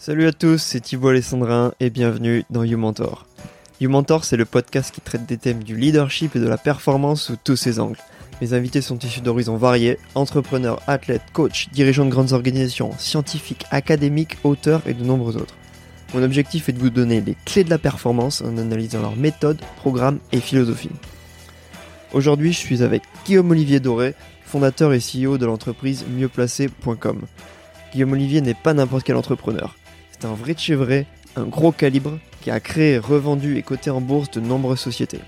Salut à tous, c'est Thibaut Alessandrin et bienvenue dans YouMentor. YouMentor, c'est le podcast qui traite des thèmes du leadership et de la performance sous tous ses angles. Mes invités sont issus d'horizons variés, entrepreneurs, athlètes, coachs, dirigeants de grandes organisations, scientifiques, académiques, auteurs et de nombreux autres. Mon objectif est de vous donner les clés de la performance en analysant leurs méthodes, programmes et philosophie. Aujourd'hui, je suis avec Guillaume Olivier Doré, fondateur et CEO de l'entreprise mieuxplacé.com. Guillaume Olivier n'est pas n'importe quel entrepreneur. C'est un vrai de un gros calibre, qui a créé, revendu et coté en bourse de nombreuses sociétés.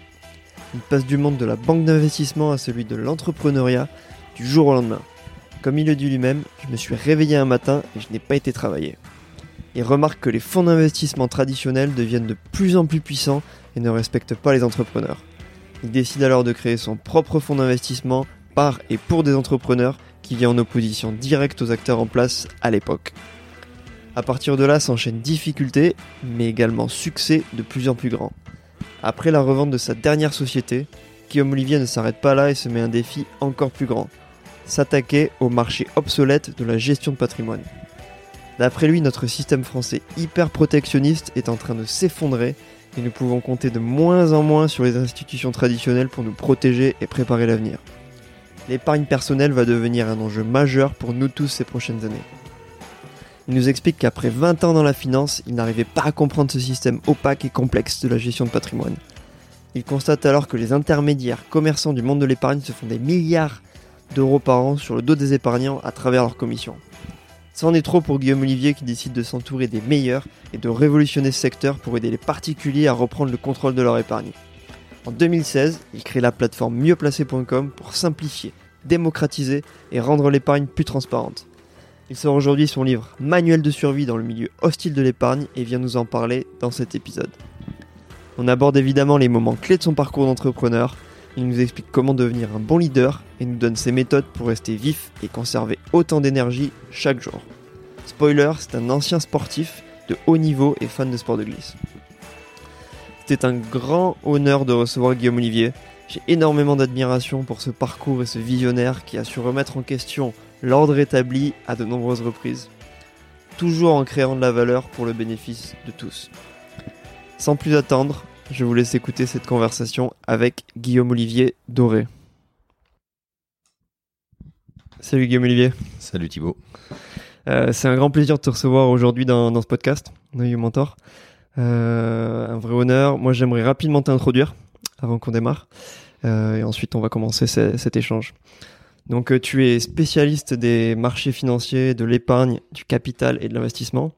Il passe du monde de la banque d'investissement à celui de l'entrepreneuriat du jour au lendemain. Comme il le dit lui-même, je me suis réveillé un matin et je n'ai pas été travailler. Il remarque que les fonds d'investissement traditionnels deviennent de plus en plus puissants et ne respectent pas les entrepreneurs. Il décide alors de créer son propre fonds d'investissement par et pour des entrepreneurs qui vient en opposition directe aux acteurs en place à l'époque. À partir de là s'enchaînent difficultés, mais également succès de plus en plus grands. Après la revente de sa dernière société, Guillaume Olivier ne s'arrête pas là et se met un défi encore plus grand. S'attaquer au marché obsolète de la gestion de patrimoine. D'après lui, notre système français hyper protectionniste est en train de s'effondrer et nous pouvons compter de moins en moins sur les institutions traditionnelles pour nous protéger et préparer l'avenir. L'épargne personnelle va devenir un enjeu majeur pour nous tous ces prochaines années. Il nous explique qu'après 20 ans dans la finance, il n'arrivait pas à comprendre ce système opaque et complexe de la gestion de patrimoine. Il constate alors que les intermédiaires commerçants du monde de l'épargne se font des milliards d'euros par an sur le dos des épargnants à travers leurs commissions. C'en est trop pour Guillaume Olivier qui décide de s'entourer des meilleurs et de révolutionner ce secteur pour aider les particuliers à reprendre le contrôle de leur épargne. En 2016, il crée la plateforme mieuxplacé.com pour simplifier, démocratiser et rendre l'épargne plus transparente. Il sort aujourd'hui son livre Manuel de survie dans le milieu hostile de l'épargne et vient nous en parler dans cet épisode. On aborde évidemment les moments clés de son parcours d'entrepreneur, il nous explique comment devenir un bon leader et nous donne ses méthodes pour rester vif et conserver autant d'énergie chaque jour. Spoiler, c'est un ancien sportif de haut niveau et fan de sport de glisse. C'était un grand honneur de recevoir Guillaume Olivier. J'ai énormément d'admiration pour ce parcours et ce visionnaire qui a su remettre en question l'ordre établi à de nombreuses reprises, toujours en créant de la valeur pour le bénéfice de tous. Sans plus attendre, je vous laisse écouter cette conversation avec Guillaume Olivier Doré. Salut Guillaume Olivier. Salut Thibaut. Euh, c'est un grand plaisir de te recevoir aujourd'hui dans, dans, ce podcast, dans You Mentor. Euh, un vrai honneur. Moi, j'aimerais rapidement t'introduire avant qu'on démarre. Euh, et ensuite, on va commencer cet échange. Donc, euh, tu es spécialiste des marchés financiers, de l'épargne, du capital et de l'investissement.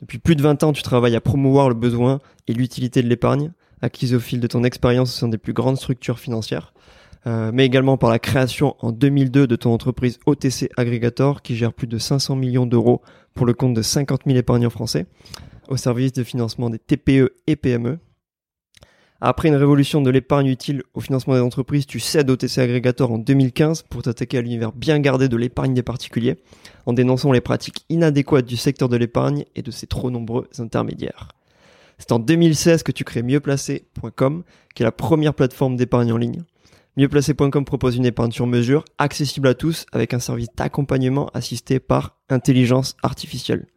Depuis plus de 20 ans, tu travailles à promouvoir le besoin et l'utilité de l'épargne, acquise au fil de ton expérience au sein des plus grandes structures financières, euh, mais également par la création en 2002 de ton entreprise OTC Aggregator, qui gère plus de 500 millions d'euros pour le compte de 50 000 épargnants français, au service de financement des TPE et PME. Après une révolution de l'épargne utile au financement des entreprises, tu cèdes au TC Aggregator en 2015 pour t'attaquer à l'univers bien gardé de l'épargne des particuliers, en dénonçant les pratiques inadéquates du secteur de l'épargne et de ses trop nombreux intermédiaires. C'est en 2016 que tu crées mieuxplacé.com, qui est la première plateforme d'épargne en ligne. Mieuxplacé.com propose une épargne sur mesure, accessible à tous, avec un service d'accompagnement assisté par intelligence artificielle.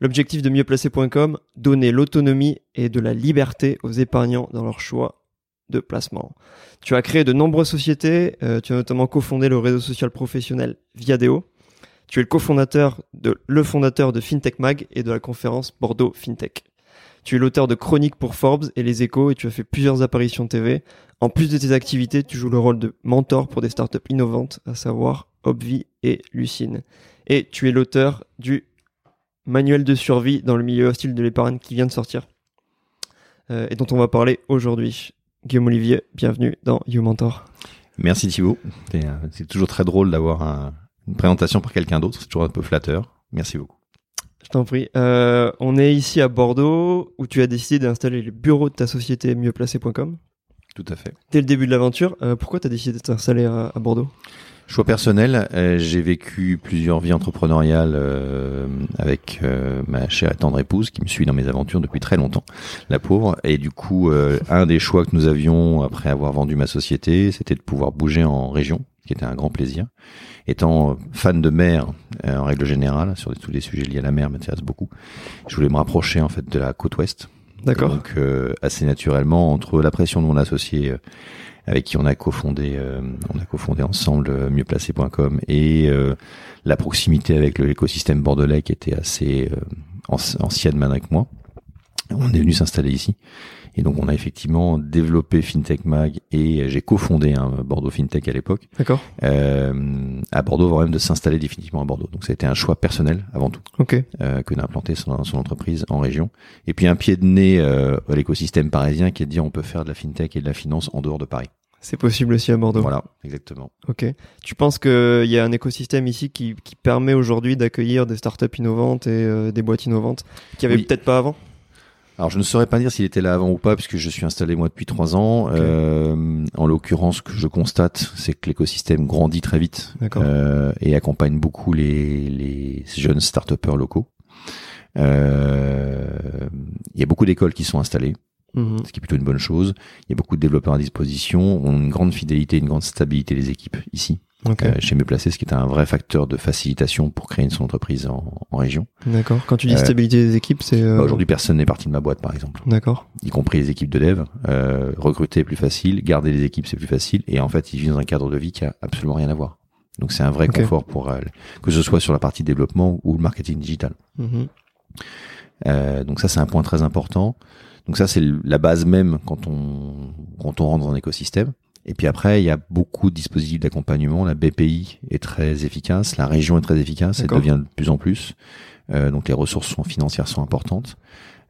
L'objectif de mieuxplacé.com, donner l'autonomie et de la liberté aux épargnants dans leur choix de placement. Tu as créé de nombreuses sociétés, euh, tu as notamment cofondé le réseau social professionnel Viadeo. Tu es le cofondateur de le fondateur de FinTech Mag et de la conférence Bordeaux FinTech. Tu es l'auteur de chroniques pour Forbes et Les Échos et tu as fait plusieurs apparitions TV. En plus de tes activités, tu joues le rôle de mentor pour des startups innovantes, à savoir Obvi et Lucine. Et tu es l'auteur du manuel de survie dans le milieu hostile de l'épargne qui vient de sortir euh, et dont on va parler aujourd'hui. Guillaume Olivier, bienvenue dans You Mentor. Merci Thibaut. C'est euh, toujours très drôle d'avoir un, une présentation par quelqu'un d'autre. C'est toujours un peu flatteur. Merci beaucoup. Je t'en prie. Euh, on est ici à Bordeaux où tu as décidé d'installer le bureau de ta société mieuxplacé.com. Tout à fait. Dès le début de l'aventure, euh, pourquoi tu as décidé de t'installer à, à Bordeaux? Choix personnel, euh, j'ai vécu plusieurs vies entrepreneuriales euh, avec ma chère et tendre épouse qui me suit dans mes aventures depuis très longtemps, la pauvre. Et du coup, un des choix que nous avions après avoir vendu ma société, c'était de pouvoir bouger en région, qui était un grand plaisir. Étant fan de mer en règle générale, sur tous les sujets liés à la mer m'intéressent beaucoup. Je voulais me rapprocher en fait de la côte ouest. D'accord. Donc assez naturellement entre la pression de mon associé avec qui on a cofondé on a cofondé ensemble mieuxplacé.com et la proximité avec l'écosystème bordelais qui était assez ancienne avec moi. On est venu s'installer ici. Et donc on a effectivement développé FinTech Mag et j'ai cofondé un Bordeaux FinTech à l'époque. D'accord. Euh, à Bordeaux avant même de s'installer définitivement à Bordeaux. Donc ça a été un choix personnel avant tout. Ok. Euh, que d'implanter son, son entreprise en région. Et puis un pied de nez euh, à l'écosystème parisien qui est de dire on peut faire de la FinTech et de la finance en dehors de Paris. C'est possible aussi à Bordeaux. Voilà, exactement. Ok. Tu penses qu'il y a un écosystème ici qui, qui permet aujourd'hui d'accueillir des startups innovantes et euh, des boîtes innovantes qui avait Oui. peut-être pas avant? Alors je ne saurais pas dire s'il était là avant ou pas, puisque je suis installé moi depuis trois ans. Euh, en l'occurrence, ce que je constate, c'est que l'écosystème grandit très vite euh, et accompagne beaucoup les, les jeunes start locaux. Euh, Il y a beaucoup d'écoles qui sont installées, Mhm. ce qui est plutôt une bonne chose. Il y a beaucoup de développeurs à disposition. On a une grande fidélité, une grande stabilité des équipes ici, Ok. euh, chez Mieux Placé, ce qui est un vrai facteur de facilitation pour créer une son entreprise en, en région. D'accord. Quand tu dis Euh, stabilité des équipes, c'est. euh, Bah, Aujourd'hui, personne n'est parti de ma boîte, par exemple. D'accord. y compris les équipes de dev. Euh, recruter est plus facile, garder les équipes c'est plus facile, et en fait ils vivent dans un cadre de vie qui a absolument rien à voir. Donc c'est un vrai confort pour euh, que ce soit sur la partie développement ou le marketing digital. Mhm. Euh, donc ça c'est un point très important. Donc ça c'est la base même quand on quand on rentre dans un écosystème. Et puis après il y a beaucoup de dispositifs d'accompagnement. La BPI est très efficace, la région est très efficace, elle devient de plus en plus. Euh, donc les ressources sont financières sont importantes.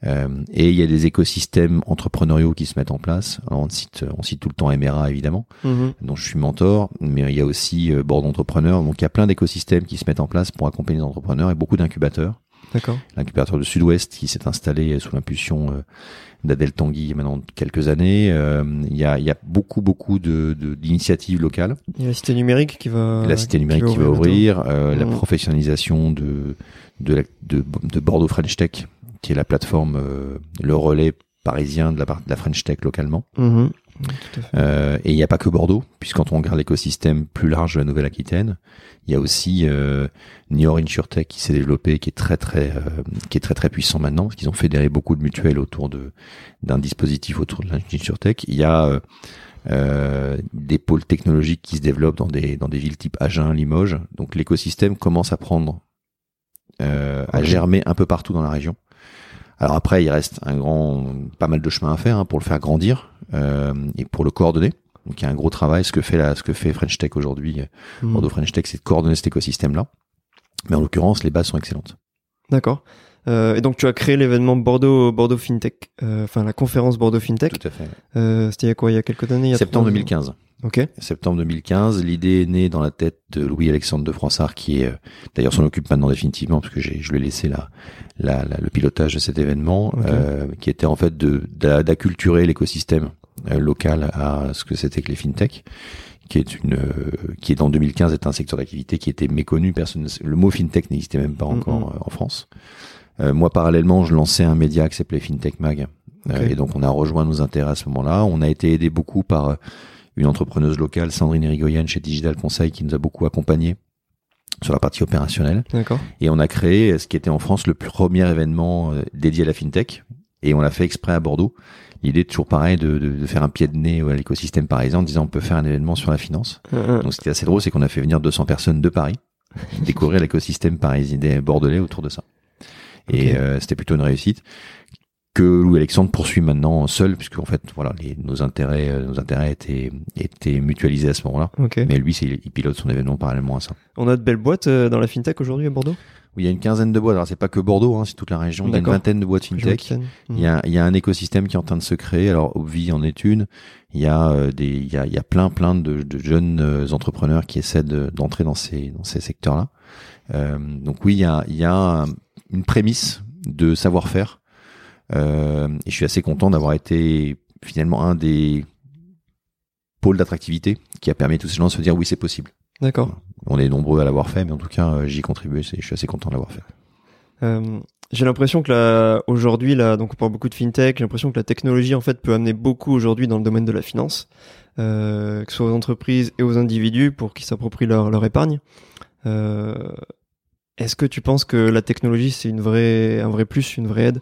Euh, et il y a des écosystèmes entrepreneuriaux qui se mettent en place. Alors, on cite, on cite tout le temps Emera évidemment, Mhm. dont je suis mentor, mais il y a aussi euh, Bordeaux Entrepreneur. Donc il y a plein d'écosystèmes qui se mettent en place pour accompagner les entrepreneurs et beaucoup d'incubateurs. D'accord. L'incubateur de Sud-Ouest qui s'est installé sous l'impulsion euh, d'Adèle Tanguy il y a maintenant quelques années. Euh, il, y a, il y a beaucoup beaucoup de d'initiatives locales. Il y a la cité numérique qui va. la cité numérique qui va ouvrir, euh, la Mhm. professionnalisation de de, la- de de Bordeaux French Tech, qui est la plateforme, euh, le relais parisien de la de la French Tech localement. Mhm. Euh, et il n'y a pas que Bordeaux, puisque quand on regarde l'écosystème plus large de la Nouvelle-Aquitaine, il y a aussi euh, Niort InsurTech qui s'est développé, qui est très très euh, qui est très très puissant maintenant, parce qu'ils ont fédéré beaucoup de mutuelles autour de d'un dispositif autour de l'InsurTech. Il y a euh, euh, des pôles technologiques qui se développent dans des dans des villes type Agen, Limoges. Donc l'écosystème commence à prendre euh, à germer un peu partout dans la région. Alors après, il reste un grand, pas mal de chemin à faire hein, pour le faire grandir euh, et pour le coordonner. Donc il y a un gros travail. Ce que fait la, ce que fait French Tech aujourd'hui, Mhm. Bordeaux French Tech, c'est de coordonner cet écosystème-là. Mais en l'occurrence, les bases sont excellentes. D'accord. Euh, et donc tu as créé l'événement Bordeaux Bordeaux FinTech, euh, enfin la conférence Bordeaux FinTech. Tout à fait. Euh, C'était il y a quoi? Il y a quelques années? Il y a Septembre trois- 2015. Ok. Septembre 2015, l'idée est née dans la tête de Louis-Alexandre de Froissart, qui est euh, d'ailleurs s'en occupe maintenant définitivement, parce que je lui ai laissé la, la, la- le pilotage de cet événement, euh, qui était en fait d'acculturer l'écosystème euh, local à ce que c'était que les fintech, qui est une, euh, qui est en 2015 est un secteur d'activité qui était méconnu. Personne, ne- le mot fintech n'existait même pas encore euh, en France. Euh, moi, parallèlement, je lançais un média qui s'appelait FinTech Mag. Euh, Ok. et donc, on a rejoint nos intérêts à ce moment-là. On a été aidé beaucoup par euh, une entrepreneuse locale, Sandrine Erigoyen, chez Digital Conseil, qui nous a beaucoup accompagnés sur la partie opérationnelle. D'accord. Et on a créé ce qui était en France le premier événement euh, dédié à la FinTech. Et on l'a fait exprès à Bordeaux. L'idée est toujours pareil de, de, de faire un pied de nez à l'écosystème parisien en disant on peut faire un événement sur la finance. Euh, euh, Donc, ce qui est assez drôle, c'est qu'on a fait venir 200 personnes de Paris découvrir l'écosystème parisien des bordelais autour de ça. Et euh, c'était plutôt une réussite que Louis Alexandre poursuit maintenant seul, puisque en fait, voilà, les, nos intérêts, euh, nos intérêts étaient, étaient mutualisés à ce moment-là. ok. Mais lui, c'est, il pilote son événement parallèlement à ça. On a de belles boîtes euh, dans la FinTech aujourd'hui à Bordeaux? Oui, il y a une quinzaine de boîtes. Alors, c'est pas que Bordeaux, hein, c'est toute la région. Il y a une vingtaine de boîtes fintech. Il y a, il y a un écosystème qui est en train de se créer. Alors, Obvi en est une. Il y a euh, des, il y a, il y a plein, plein de, de jeunes entrepreneurs qui essaient de- d'entrer dans ces, dans ces secteurs-là. Euh, donc oui, il y a, il y a un- une prémisse de savoir-faire. Euh, et je suis assez content d'avoir été finalement un des pôles d'attractivité qui a permis à tous ces gens de se dire oui, c'est possible. D'accord. On est nombreux à l'avoir fait, mais en tout cas, euh, j'y ai contribué. c'est- Je suis assez content de l'avoir fait. Euh, j'ai l'impression que là, aujourd'hui, là, donc on parle beaucoup de fintech, j'ai l'impression que la technologie, en fait, peut amener beaucoup aujourd'hui dans le domaine de la finance, euh, que ce soit aux entreprises et aux individus pour qu'ils s'approprient leur, leur épargne. Euh, Est-ce que tu penses que la technologie, c'est une vraie, un vrai plus, une vraie aide?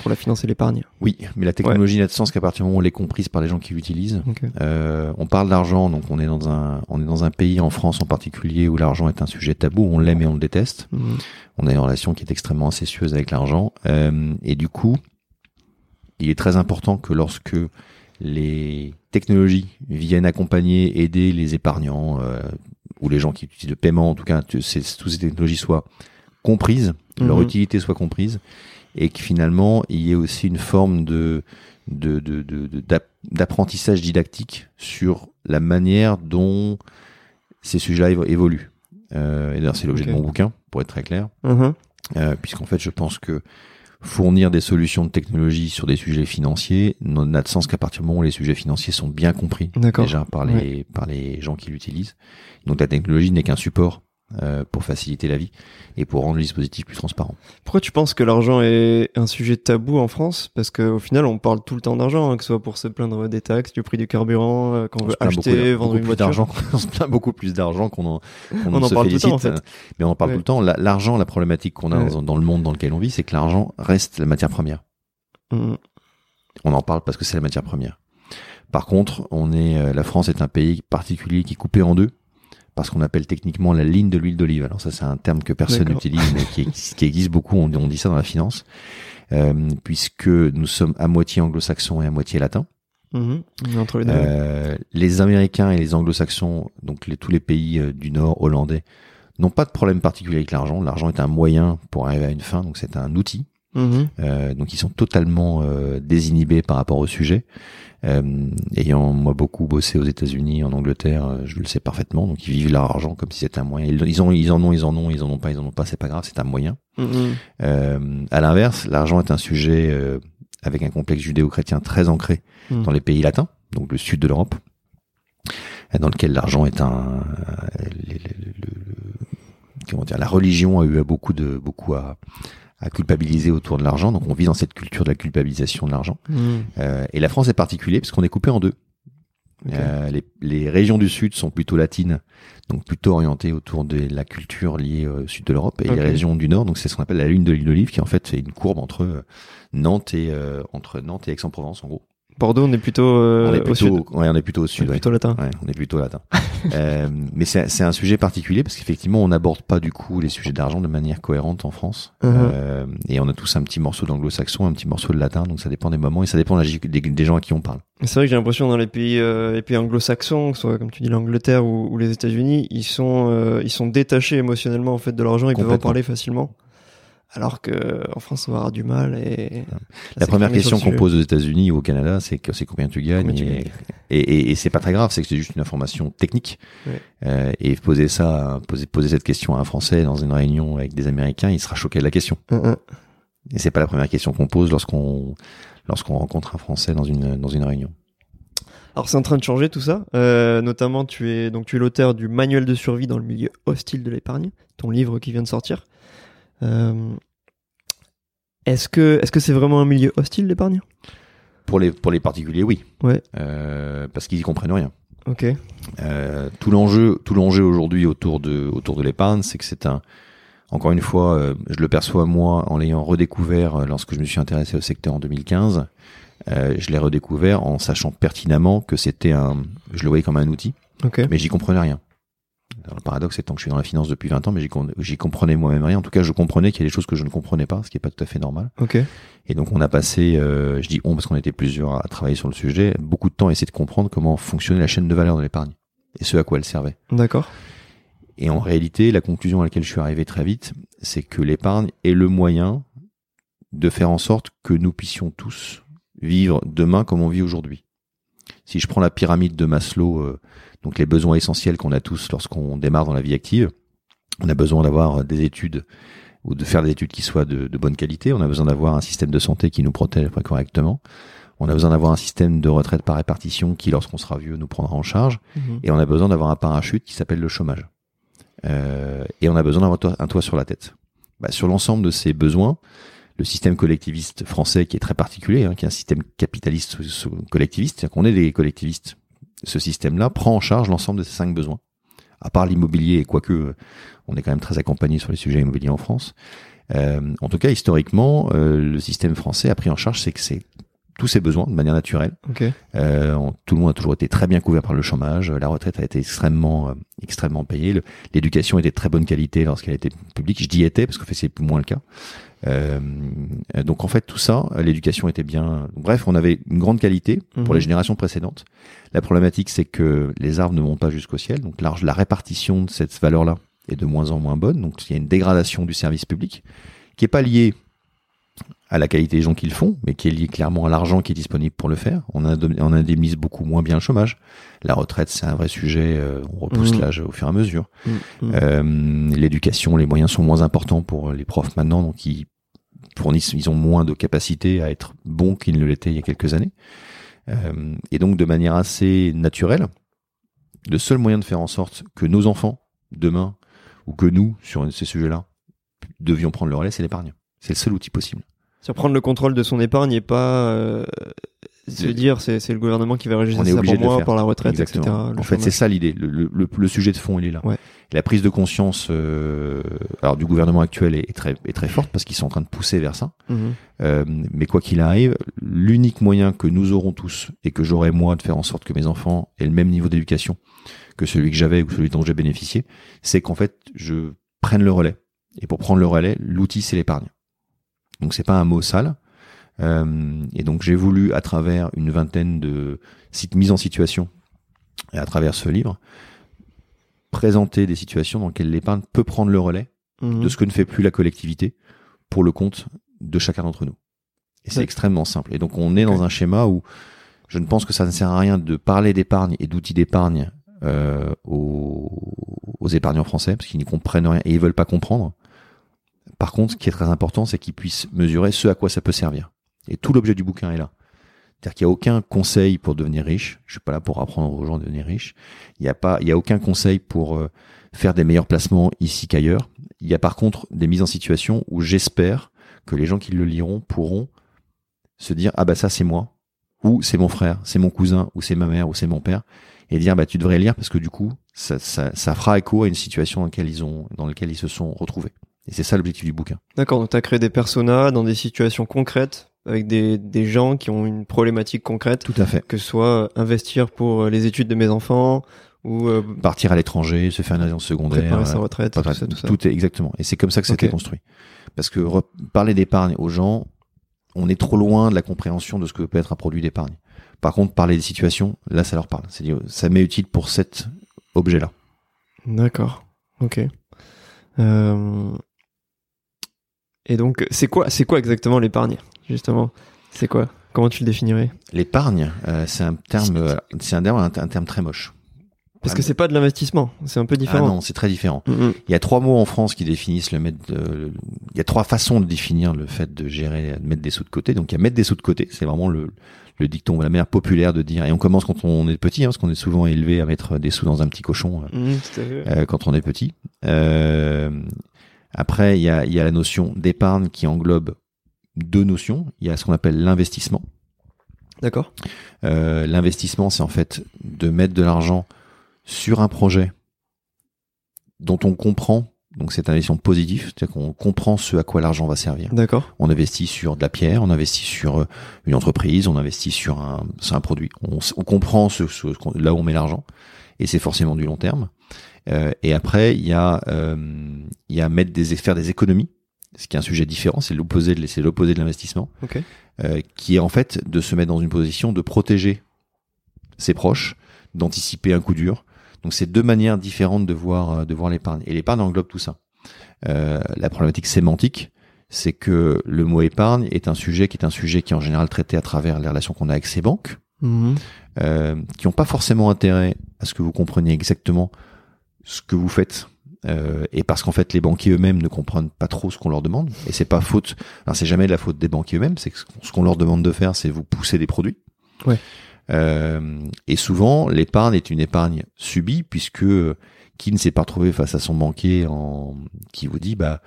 Pour la finance et l'épargne Oui, mais la technologie n'a de sens qu'à partir du moment où elle est comprise par les gens qui l'utilisent. Euh, on parle d'argent, donc on est dans un, on est dans un pays en France en particulier où l'argent est un sujet tabou, on l'aime et on le déteste. Mhm. On a une relation qui est extrêmement incestueuse avec l'argent, Euh, et du coup, il est très important que lorsque les technologies viennent accompagner, aider les épargnants euh, ou les gens qui utilisent le paiement, en tout cas, toutes ces technologies soient comprises, leur Mhm. utilité soit comprise, et que finalement il y ait aussi une forme de de- de- de- de- d'apprentissage didactique sur la manière dont ces sujets-là évo- évoluent. Euh, et d'ailleurs, c'est l'objet de mon bouquin, pour être très clair, Mhm. euh, puisqu'en fait, je pense que fournir des solutions de technologie sur des sujets financiers n'a de sens qu'à partir du moment où les sujets financiers sont bien compris déjà par les par les gens qui l'utilisent. Donc la technologie n'est qu'un support euh, pour faciliter la vie et pour rendre le dispositif plus transparent. Pourquoi tu penses que l'argent est un sujet tabou en France? Parce qu'au final, on parle tout le temps d'argent, hein, que ce soit pour se plaindre des taxes, du prix du carburant, euh, quand on On veut acheter, vendre une voiture. d'argent. on se plaint beaucoup plus d'argent qu'on en, qu'on On en se parle tout le temps, en fait. Mais on en parle Ouais. tout le temps. La- L'argent, la problématique qu'on a Ouais. dans, dans le monde dans lequel on vit, c'est que l'argent reste la matière première. Mhm. On en parle parce que c'est la matière première. Par contre, on est, euh, la France est un pays particulier qui est coupé en deux parce qu'on appelle techniquement la ligne de l'huile d'olive. Alors ça, c'est un terme que personne n'utilise, mais qui, existe- qui existe beaucoup. On, on dit ça dans la finance, euh, puisque nous sommes à moitié anglo-saxons et à moitié latins. Mhm. Entre les deux. Euh, les Américains et les Anglo-Saxons, donc les- tous les pays euh, du Nord hollandais, n'ont pas de problème particulier avec l'argent. L'argent est un moyen pour arriver à une fin, donc c'est un outil. Mhm. Euh, donc ils sont totalement euh, désinhibés par rapport au sujet. Euh, ayant moi beaucoup bossé aux États-Unis, en Angleterre, euh, je le sais parfaitement. Donc ils vivent leur argent comme si c'était un moyen. Ils, ils, ont, ils en ont, ils en ont, ils en ont pas, ils en ont pas. C'est pas grave, c'est un moyen. Euh, à l'inverse, l'argent est un sujet euh, avec un complexe judéo-chrétien très ancré Mhm. dans les pays latins, donc le sud de l'Europe, dans lequel l'argent est un, le- le- le- le- comment dire, la religion a eu beaucoup de beaucoup à, à culpabiliser autour de l'argent. Donc on vit dans cette culture de la culpabilisation de l'argent. Mhm. Euh, et la France est particulière parce qu'on est coupé en deux. Euh, les, les régions du sud sont plutôt latines, donc plutôt orientées autour de la culture liée au sud de l'Europe, et les régions du nord, donc c'est ce qu'on appelle la lune de l'île d'Olive, qui en fait c'est une courbe entre euh, Nantes et euh, entre Nantes et Aix-en-Provence en gros. Bordeaux, on est plutôt, euh, on est au sud. plutôt, ouais, on est plutôt au On sud. est ouais. plutôt latin. Ouais, on est plutôt latin. euh, mais c'est un sujet particulier parce qu'effectivement, on n'aborde pas du coup les sujets d'argent de manière cohérente en France. Mhm. Euh, et on a tous un petit morceau d'anglo-saxon, un petit morceau de latin, donc ça dépend des moments et ça dépend des, des gens à qui on parle. C'est vrai que j'ai l'impression dans les pays, euh, les pays anglo-saxons, que ce soit comme tu dis l'Angleterre ou, ou les États-Unis, ils sont, euh, ils sont détachés émotionnellement en fait de l'argent, ils peuvent en parler facilement. Alors que en France, on va avoir du mal et La première question qu'on pose aux États-Unis ou au Canada, c'est que c'est combien tu gagnes. Combien tu et, gagnes. et, et- et c'est pas très grave, c'est que c'est juste une information technique. Ouais. Euh, et poser ça, poser, poser cette question à un Français dans une réunion avec des Américains, il sera choqué de la question. Et c'est pas la première question qu'on pose lorsqu'on lorsqu'on rencontre un Français dans une dans une réunion. Alors c'est en train de changer tout ça. Euh, notamment, tu es donc tu es l'auteur du Manuel de survie dans le milieu hostile de l'épargne, ton livre qui vient de sortir. Euh, est-ce que est-ce que c'est vraiment un milieu hostile l'épargne? Pour les pour les particuliers, oui. Ouais. Euh, parce qu'ils y comprennent rien. Ok. Euh, tout l'enjeu, tout l'enjeu aujourd'hui autour de autour de l'épargne, c'est que c'est un, encore une fois, euh, je le perçois moi en l'ayant redécouvert euh, lorsque je me suis intéressé au secteur en 2015. Euh, je l'ai redécouvert en sachant pertinemment que c'était un, je le voyais comme un outil, Ok. mais j'y comprenais rien. Alors, le paradoxe étant que je suis dans la finance depuis 20 ans, mais j'y comprenais moi-même rien. En tout cas, je comprenais qu'il y a des choses que je ne comprenais pas, ce qui est pas tout à fait normal. Et donc on a passé, euh, je dis on parce qu'on était plusieurs à travailler sur le sujet, beaucoup de temps à essayer de comprendre comment fonctionnait la chaîne de valeur de l'épargne et ce à quoi elle servait. D'accord. Et en réalité, la conclusion à laquelle je suis arrivé très vite, c'est que l'épargne est le moyen de faire en sorte que nous puissions tous vivre demain comme on vit aujourd'hui. Si je prends la pyramide de Maslow, euh, donc les besoins essentiels qu'on a tous lorsqu'on démarre dans la vie active, on a besoin d'avoir des études ou de faire des études qui soient de, de bonne qualité. On a besoin d'avoir un système de santé qui nous protège correctement. On a besoin d'avoir un système de retraite par répartition qui, lorsqu'on sera vieux, nous prendra en charge. Mhm. Et on a besoin d'avoir un parachute qui s'appelle le chômage. Euh, et on a besoin d'avoir un toit- un toit sur la tête. bah, sur l'ensemble de ces besoins, le système collectiviste français qui est très particulier, hein, qui est un système capitaliste collectiviste, c'est-à-dire qu'on est des collectivistes. Ce système-là prend en charge l'ensemble de ces cinq besoins. À part l'immobilier, quoique on est quand même très accompagné sur les sujets immobiliers en France. Euh, en tout cas, historiquement, euh, le système français a pris en charge c'est que c'est tous ses besoins de manière naturelle. Euh, tout le monde a toujours été très bien couvert par le chômage. La retraite a été extrêmement, euh, extrêmement payée. L'éducation était de très bonne qualité lorsqu'elle était publique. Je dis était parce que c'est moins le cas. Euh, donc en fait tout ça, l'éducation était bien. Bref, on avait une grande qualité pour mhm. les générations précédentes. La problématique, c'est que les arbres ne montent pas jusqu'au ciel. Donc la répartition de cette valeur-là est de moins en moins bonne. Donc il y a une dégradation du service public qui est pas liée à la qualité des gens qui le font, mais qui est lié clairement à l'argent qui est disponible pour le faire. On, a, on indemnise beaucoup moins bien le chômage. La retraite, c'est un vrai sujet. Euh, on repousse mmh. l'âge au fur et à mesure. Mmh. Mmh. Euh, l'éducation, les moyens sont moins importants pour les profs maintenant, donc ils fournissent, ils ont moins de capacité à être bons qu'ils ne l'étaient il y a quelques années. Euh, et donc, de manière assez naturelle, le seul moyen de faire en sorte que nos enfants, demain, ou que nous, sur ces sujets-là, devions prendre le relais, c'est l'épargne. C'est le seul outil possible. Sur prendre le contrôle de son épargne et pas euh, se dire c'est, c'est le gouvernement qui va régir ça pour moi, pour la retraite, etc. En fait, c'est ça l'idée. Le, le, le, sujet de fond, il est là. Ouais. la prise de conscience, euh, alors du gouvernement actuel est, très est très forte parce qu'ils sont en train de pousser vers ça. Mhm. Euh, mais quoi qu'il arrive, l'unique moyen que nous aurons tous et que j'aurai moi de faire en sorte que mes enfants aient le même niveau d'éducation que celui que j'avais ou celui dont j'ai bénéficié, c'est qu'en fait je prenne le relais. Et pour prendre le relais, l'outil c'est l'épargne. Donc c'est pas un mot sale. Euh, et donc j'ai voulu, à travers une vingtaine de sites mis en situation, et à travers ce livre, présenter des situations dans lesquelles l'épargne peut prendre le relais mhm. de ce que ne fait plus la collectivité pour le compte de chacun d'entre nous. Et c'est extrêmement simple. Et donc on est dans un schéma où je ne pense que ça ne sert à rien de parler d'épargne et d'outils d'épargne euh, aux, aux, épargnants français parce qu'ils n'y comprennent rien et ils veulent pas comprendre. Par contre, ce qui est très important, c'est qu'ils puissent mesurer ce à quoi ça peut servir. Et tout l'objet du bouquin est là. C'est-à-dire qu'il n'y a aucun conseil pour devenir riche. Je suis pas là pour apprendre aux gens à devenir riches. Il n'y a pas, il y a aucun conseil pour euh, faire des meilleurs placements ici qu'ailleurs. Il y a par contre des mises en situation où j'espère que les gens qui le liront pourront se dire ah bah ça c'est moi ou c'est mon frère, c'est mon cousin ou c'est ma mère ou c'est mon père et dire bah tu devrais lire parce que du coup ça fera écho à une situation dans laquelle ils ont dans laquelle ils se sont retrouvés. Et c'est ça l'objectif du bouquin. D'accord, donc tu as créé des personas dans des situations concrètes avec des, des gens qui ont une problématique concrète. Tout à fait. Que ce soit investir pour euh, les études de mes enfants ou euh, partir à l'étranger, se faire une alliance secondaire, préparer sa retraite, tout, ça, tout, ça. tout est exactement. Et c'est comme ça que c'était construit. Parce que parler d'épargne aux gens, on est trop loin de la compréhension de ce que peut être un produit d'épargne. Par contre, parler des situations, là, ça leur parle. C'est ça m'est utile pour cet objet-là. D'accord. Ok. Euh... Et donc, c'est quoi, c'est quoi exactement l'épargne, justement? C'est quoi? Comment tu le définirais? L'épargne, euh, c'est un terme, euh, c'est un terme, un, terme très moche. Parce que c'est pas de l'investissement, c'est un peu différent. Ah non, c'est très différent. Mm-hmm. Il y a trois mots en France qui définissent le mettre. De, il y a trois façons de définir le fait de gérer, de mettre des sous de côté. Donc il y a mettre des sous de côté, c'est vraiment le, le dicton, la manière populaire de dire. Et on commence quand on est petit, hein, parce qu'on est souvent élevé à mettre des sous dans un petit cochon euh, mm, quand on est petit. Euh, après, il y a, y a la notion d'épargne qui englobe deux notions. Il y a ce qu'on appelle l'investissement. D'accord. Euh, l'investissement, c'est en fait de mettre de l'argent sur un projet dont on comprend, donc c'est un investissement positif, c'est-à-dire qu'on comprend ce à quoi l'argent va servir. D'accord. On investit sur de la pierre, on investit sur euh, une entreprise, on investit sur un, sur un produit. On, on comprend ce, ce, là où on met l'argent, et c'est forcément du long terme. Euh, et après, il y a, euh, il y a mettre des, faire des économies, ce qui est un sujet différent, c'est l'opposé de, l'opposé de l'investissement, euh, qui est en fait de se mettre dans une position de protéger ses proches, d'anticiper un coup dur. Donc c'est deux manières différentes de voir, de voir l'épargne. Et l'épargne englobe tout ça. la problématique sémantique, c'est que le mot épargne est un sujet qui est un sujet qui est en général traité à travers les relations qu'on a avec ses banques, mmh. qui n'ont pas forcément intérêt à ce que vous compreniez exactement ce que vous faites. Euh, et parce qu'en fait les banquiers eux-mêmes ne comprennent pas trop ce qu'on leur demande et c'est pas faute alors c'est jamais la faute des banquiers eux-mêmes c'est que ce qu'on leur demande de faire c'est vous pousser des produits ouais. euh, et souvent l'épargne est une épargne subie puisque qui ne s'est pas retrouvé face à son banquier en qui vous dit bah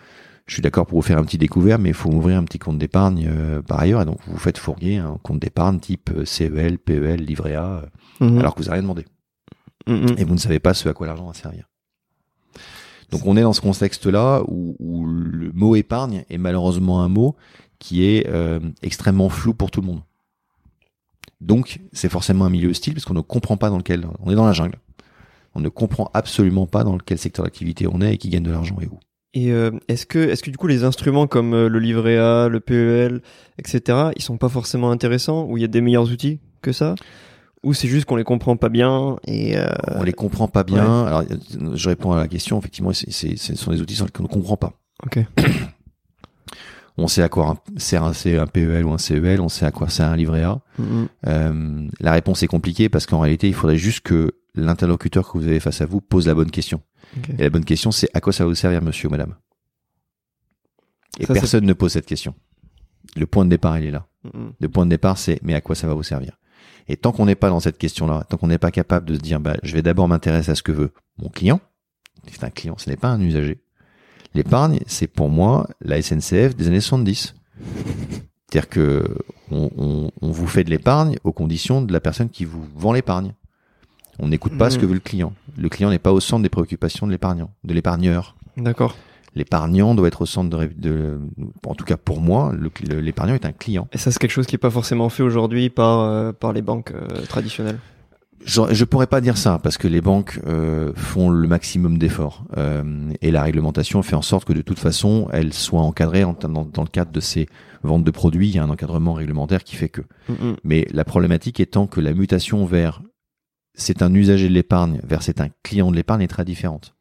je suis d'accord pour vous faire un petit découvert, mais il faut ouvrir un petit compte d'épargne euh, par ailleurs. Et donc, vous faites fourguer un compte d'épargne type euh, CEL, PEL, livret A, euh, Mhm. alors que vous n'avez rien demandé. Et vous ne savez pas ce à quoi l'argent va servir. Donc, on est dans ce contexte-là où, où le mot épargne est malheureusement un mot qui est euh, extrêmement flou pour tout le monde. Donc, c'est forcément un milieu hostile parce qu'on ne comprend pas dans lequel on est dans la jungle. On ne comprend absolument pas dans quel secteur d'activité on est et qui gagne de l'argent et où. Et euh, est-ce que, est-ce que du coup les instruments comme euh, le livret A, le PEL, etc., ils sont pas forcément intéressants ou il y a des meilleurs outils que ça? Ou c'est juste qu'on les comprend pas bien et euh, on les comprend pas bien. Alors, je réponds à la question. Effectivement, c'est, c'est, ce sont des outils sur lesquels on ne comprend pas. Ok. On sait à quoi sert un, un PEL ou un CEL. On sait à quoi sert un livret A. Mhm. Euh, la réponse est compliquée parce qu'en réalité, il faudrait juste que l'interlocuteur que vous avez face à vous pose la bonne question. Et la bonne question, c'est à quoi ça va vous servir, monsieur ou madame? Et Ça, personne ne pose cette question. Le point de départ, il est là. Mhm. Le point de départ, c'est mais à quoi ça va vous servir? Et tant qu'on n'est pas dans cette question-là, tant qu'on n'est pas capable de se dire, bah, je vais d'abord m'intéresser à ce que veut mon client. C'est un client, ce n'est pas un usager. L'épargne, c'est pour moi la SNCF des années 70. C'est-à-dire que on, on- on vous fait de l'épargne aux conditions de la personne qui vous vend l'épargne. On n'écoute pas ce que Mhm. veut le client. Le client n'est pas au centre des préoccupations de l'épargnant, de l'épargneur. D'accord. L'épargnant doit être au centre de, de- en tout cas pour moi, l'épargnant est un client. Et ça c'est quelque chose qui est pas forcément fait aujourd'hui par euh, par les banques euh, traditionnelles. Je, je pourrais pas dire ça parce que les banques euh, font le maximum d'efforts euh, et la réglementation fait en sorte que de toute façon elles soient encadrées en- dans, dans le cadre de ces ventes de produits. Il y a un encadrement réglementaire qui fait que. Mais la problématique étant que la mutation vers c'est un usager de l'épargne vers c'est un client de l'épargne est très différente.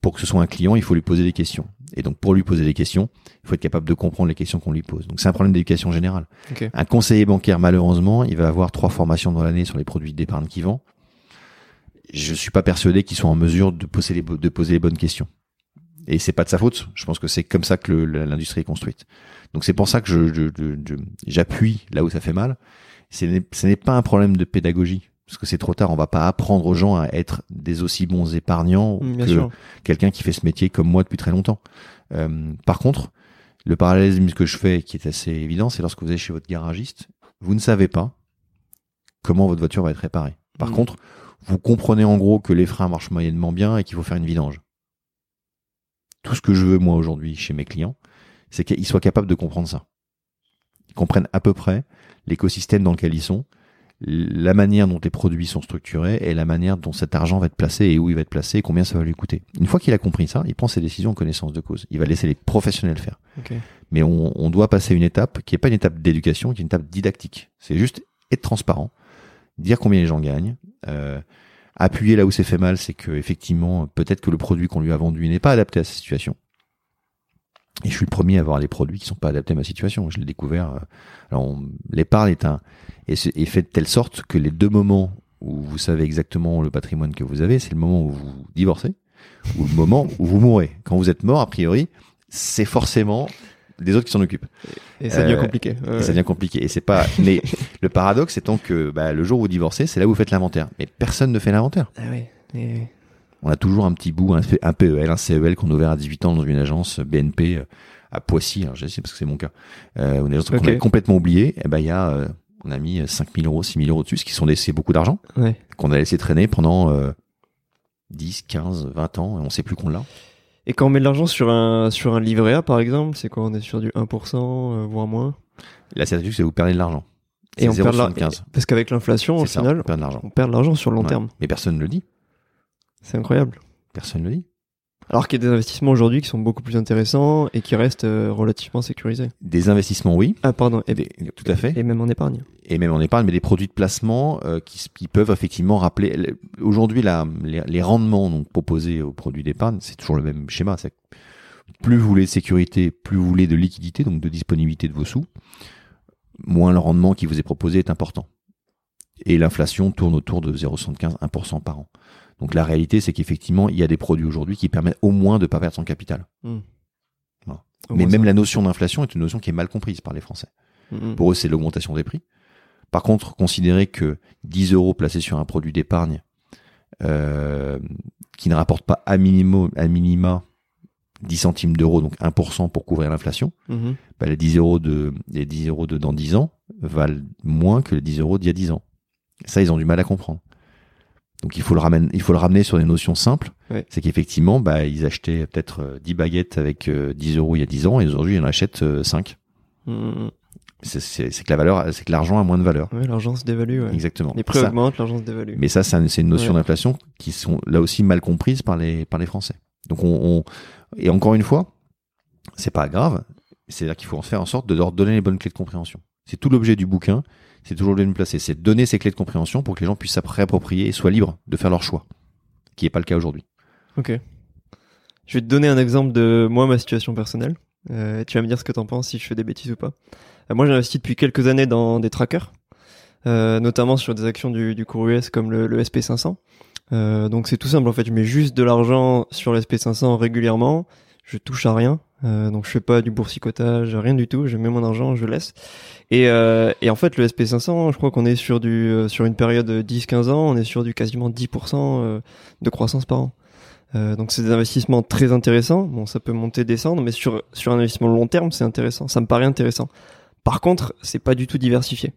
Pour que ce soit un client, il faut lui poser des questions. Et donc pour lui poser des questions, il faut être capable de comprendre les questions qu'on lui pose. Donc c'est un problème d'éducation générale. Un conseiller bancaire, malheureusement, il va avoir trois formations dans l'année sur les produits d'épargne qu'il vend. Je suis pas persuadé qu'ils soient en mesure de poser les, bo- de poser les bonnes questions. Et c'est pas de sa faute. Je pense que c'est comme ça que l'industrie est construite. Donc c'est pour ça que je, je- je- je- j'appuie là où ça fait mal. Ce n'est pas un problème de pédagogie. Parce que c'est trop tard. On va pas apprendre aux gens à être des aussi bons épargnants Bien que quelqu'un qui fait ce métier comme moi depuis très longtemps. Euh, par contre, le parallélisme que je fais, qui est assez évident, c'est lorsque vous allez chez votre garagiste, vous ne savez pas comment votre voiture va être réparée. Par Mhm. contre, vous comprenez en gros que les freins marchent moyennement bien et qu'il faut faire une vidange. Tout ce que je veux moi aujourd'hui chez mes clients, c'est qu'ils soient capables de comprendre ça. Ils comprennent à peu près l'écosystème dans lequel ils sont, la manière dont les produits sont structurés et la manière dont cet argent va être placé et où il va être placé et combien ça va lui coûter. Une fois qu'il a compris ça, il prend ses décisions en connaissance de cause. Il va laisser les professionnels faire. Mais on, on doit passer une étape qui n'est pas une étape d'éducation, qui est une étape didactique. C'est juste être transparent, dire combien les gens gagnent, euh, appuyer là où c'est fait mal, c'est que effectivement peut-être que le produit qu'on lui a vendu n'est pas adapté à sa situation. Et je suis le premier à avoir les produits qui sont pas adaptés à ma situation. Je l'ai découvert. euh, Alors on- l'épargne est un est, est fait de telle sorte que les deux moments où vous savez exactement le patrimoine que vous avez, c'est le moment où vous divorcez ou le moment où vous mourrez. Quand vous êtes mort, a priori, c'est forcément des autres qui s'en occupent. Et ça devient Euh, compliqué. Et ça devient compliqué. Et c'est pas. Mais le paradoxe étant que bah, le jour où vous divorcez, c'est là où vous faites l'inventaire. Mais personne ne fait l'inventaire. Ah. Et- On a toujours un petit bout, un, un PEL, un CEL qu'on a ouvert à 18 ans dans une agence BNP euh, à Poissy. Alors je sais parce que c'est mon cas. Euh, une agence qu'on avait complètement oublié. Et ben il y a, euh, on a mis 5000 euros, 6000 euros dessus, ce qui sont c'est beaucoup d'argent Ouais. qu'on a laissé traîner pendant euh, 10, 15, 20 ans. Et on sait plus qu'on l'a. Et quand on met de l'argent sur un sur un livret A par exemple, c'est quoi On est sur du 1%, euh, voire moins? La certitude, c'est que vous perdez de l'argent. Et on perd de 0,75. Parce qu'avec l'inflation, au ça, final, on perd de l'argent. on perd de l'argent sur le long Ouais. terme. Mais personne ne le dit. C'est incroyable. Personne ne le dit. Alors qu'il y a des investissements aujourd'hui qui sont beaucoup plus intéressants et qui restent euh, relativement sécurisés. Des investissements, oui. Ah pardon. Et, Des- tout à fait. et même en épargne. et même en épargne, mais des produits de placement euh, qui, peuvent effectivement rappeler. le- Aujourd'hui, les, les rendements donc proposés aux produits d'épargne, c'est toujours le même schéma. Plus vous voulez de sécurité, plus vous voulez de liquidité, donc de disponibilité de vos sous, moins le rendement qui vous est proposé est important. Et l'inflation tourne autour de 0,75-1% par an. Donc la réalité, c'est qu'effectivement, il y a des produits aujourd'hui qui permettent au moins de ne pas perdre son capital. Voilà. Au Mais même ça. la notion d'inflation est une notion qui est mal comprise par les Français. Mhm. Pour eux, c'est l'augmentation des prix. Par contre, considérer que 10 euros placés sur un produit d'épargne euh, qui ne rapporte pas à, minimo, à minima 10 centimes d'euros, donc 1% pour couvrir l'inflation, bah, les 10 euros de, les 10 euros de dans 10 ans valent moins que les 10 euros d'il y a 10 ans. Ça, ils ont du mal à comprendre. Donc il faut le ramener, il faut le ramener sur des notions simples. Ouais. C'est qu'effectivement, bah, ils achetaient peut-être euh, 10 baguettes avec euh, 10 euros il y a 10 ans et aujourd'hui ils en achètent euh, 5. Mhm. C'est- C'est que la valeur, c'est que l'argent a moins de valeur. Ouais, l'argent se dévalue. Ouais. Exactement. Les prix Ça- augmentent, l'argent se dévalue. mais ça, c'est un- c'est une notion d'inflation qui sont là aussi mal comprises par les par les Français. Donc on, on- et encore une fois, c'est pas grave. C'est-à-dire qu'il faut en faire en sorte de leur donner les bonnes clés de compréhension. C'est tout l'objet du bouquin. C'est toujours le même placer. C'est de donner ces clés de compréhension pour que les gens puissent se réapproprier et soient libres de faire leur choix, qui n'est pas le cas aujourd'hui. Ok. Je vais te donner un exemple de moi, ma situation personnelle. Euh, tu vas me dire ce que t'en penses, si je fais des bêtises ou pas. Euh, moi, j'ai investi depuis quelques années dans des trackers, euh, notamment sur des actions du, cours US comme le, le SP500. Euh, donc c'est tout simple en fait, je mets juste de l'argent sur le SP500 régulièrement, je touche à rien, euh, donc je fais pas du boursicotage, rien du tout, je mets mon argent, je laisse. Et, euh, et en fait le SP500, je crois qu'on est sur du euh, sur une période de 10-15 ans, on est sur du quasiment 10% euh, de croissance par an. Euh, donc c'est des investissements très intéressants. Bon, ça peut monter, descendre, mais sur sur un investissement long terme, c'est intéressant. Ça me paraît intéressant. Par contre, c'est pas du tout diversifié.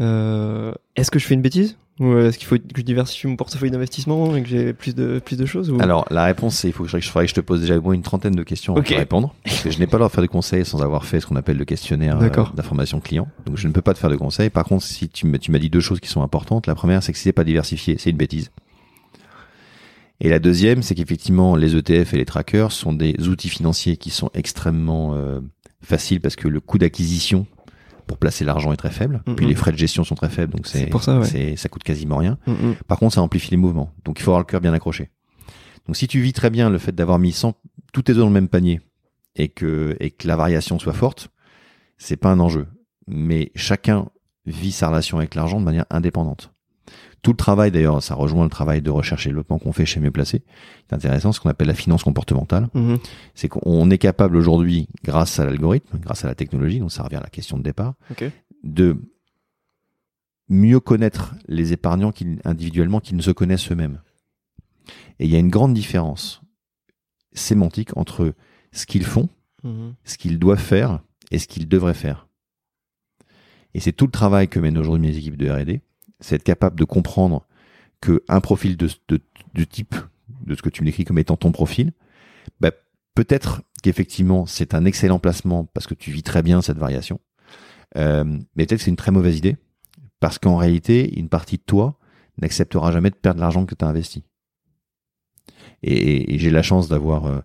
Euh, est-ce que je fais une bêtise? Ou est-ce qu'il faut que je diversifie mon portefeuille d'investissement et que j'ai plus de plus de choses ou... Alors la réponse, c'est il faut que je, que je te pose déjà au moins une trentaine de questions Ok. pour répondre, parce que je n'ai pas le droit de faire de conseils sans avoir fait ce qu'on appelle le questionnaire euh, d'information client. Donc je ne peux pas te faire de conseils. Par contre, si tu m'as tu m'as dit deux choses qui sont importantes, la première, c'est que si c'est pas diversifié, c'est une bêtise. Et la deuxième, c'est qu'effectivement, les ETF et les trackers sont des outils financiers qui sont extrêmement euh, faciles parce que le coût d'acquisition pour placer l'argent est très faible, puis les frais de gestion sont très faibles, donc c'est C'est pour ça, ouais. c'est- ça coûte quasiment rien. Mm. Par contre, ça amplifie les mouvements. Donc, il faut avoir le cœur bien accroché. Donc, si tu vis très bien le fait d'avoir mis 100, tous tes œufs dans le même panier et que, et que la variation soit forte, c'est pas un enjeu. Mais chacun vit sa relation avec l'argent de manière indépendante. Tout le travail, d'ailleurs, ça rejoint le travail de recherche et développement qu'on fait chez Mieux Placé. C'est intéressant, ce qu'on appelle la finance comportementale. Mhm. C'est qu'on est capable aujourd'hui, grâce à l'algorithme, grâce à la technologie, donc ça revient à la question de départ, de mieux connaître les épargnants individuellement qu'ils ne se connaissent eux-mêmes. Et il y a une grande différence sémantique entre ce qu'ils font, Mhm. ce qu'ils doivent faire et ce qu'ils devraient faire. Et c'est tout le travail que mènent aujourd'hui mes équipes de R&D, c'est être capable de comprendre que un profil de, de, du type de ce que tu me décris comme étant ton profil, bah, peut-être qu'effectivement c'est un excellent placement parce que tu vis très bien cette variation, euh, mais peut-être que c'est une très mauvaise idée parce qu'en réalité une partie de toi n'acceptera jamais de perdre l'argent que tu as investi. Et, et- et j'ai la chance d'avoir euh,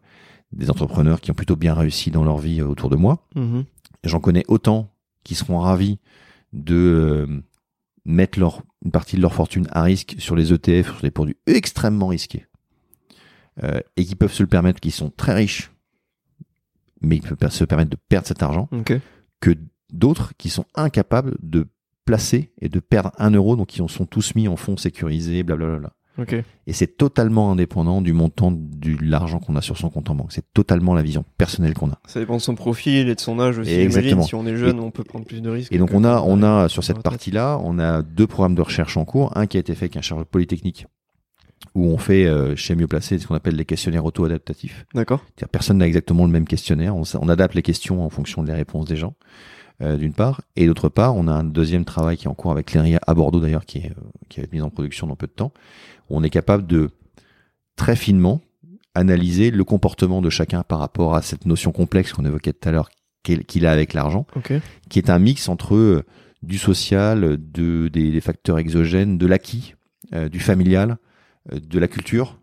des entrepreneurs qui ont plutôt bien réussi dans leur vie euh, autour de moi. Mhm. J'en connais autant qui seront ravis de mettre leur, une partie de leur fortune à risque sur les ETF, sur des produits extrêmement risqués, euh, et qui peuvent se le permettre, qui sont très riches, mais qui peuvent se permettre de perdre cet argent, que d'autres qui sont incapables de placer et de perdre un euro, donc qui en sont tous mis en fonds sécurisés, blablabla. Et c'est totalement indépendant du montant de l'argent qu'on a sur son compte en banque. C'est totalement la vision personnelle qu'on a. Ça dépend de son profil et de son âge aussi. Exactement. Si on est jeune, on peut prendre plus de risques. Et donc on a, on a sur cette partie-là, on a deux programmes de recherche en cours. Un qui a été fait avec un chercheur polytechnique, où on fait euh, chez Mieux Placé ce qu'on appelle les questionnaires auto-adaptatifs. D'accord. C'est-à-dire personne n'a exactement le même questionnaire. On, adapte les questions en fonction des réponses des gens, euh, d'une part. Et d'autre part, on a un deuxième travail qui est en cours avec l'ENRIA à Bordeaux d'ailleurs, qui, est, euh, qui va être mis en production dans peu de temps. On est capable de très finement analyser le comportement de chacun par rapport à cette notion complexe qu'on évoquait tout à l'heure qu'il a avec l'argent qui est un mix entre euh, du social, de, des, des facteurs exogènes, de l'acquis, euh, du familial, euh, de la culture.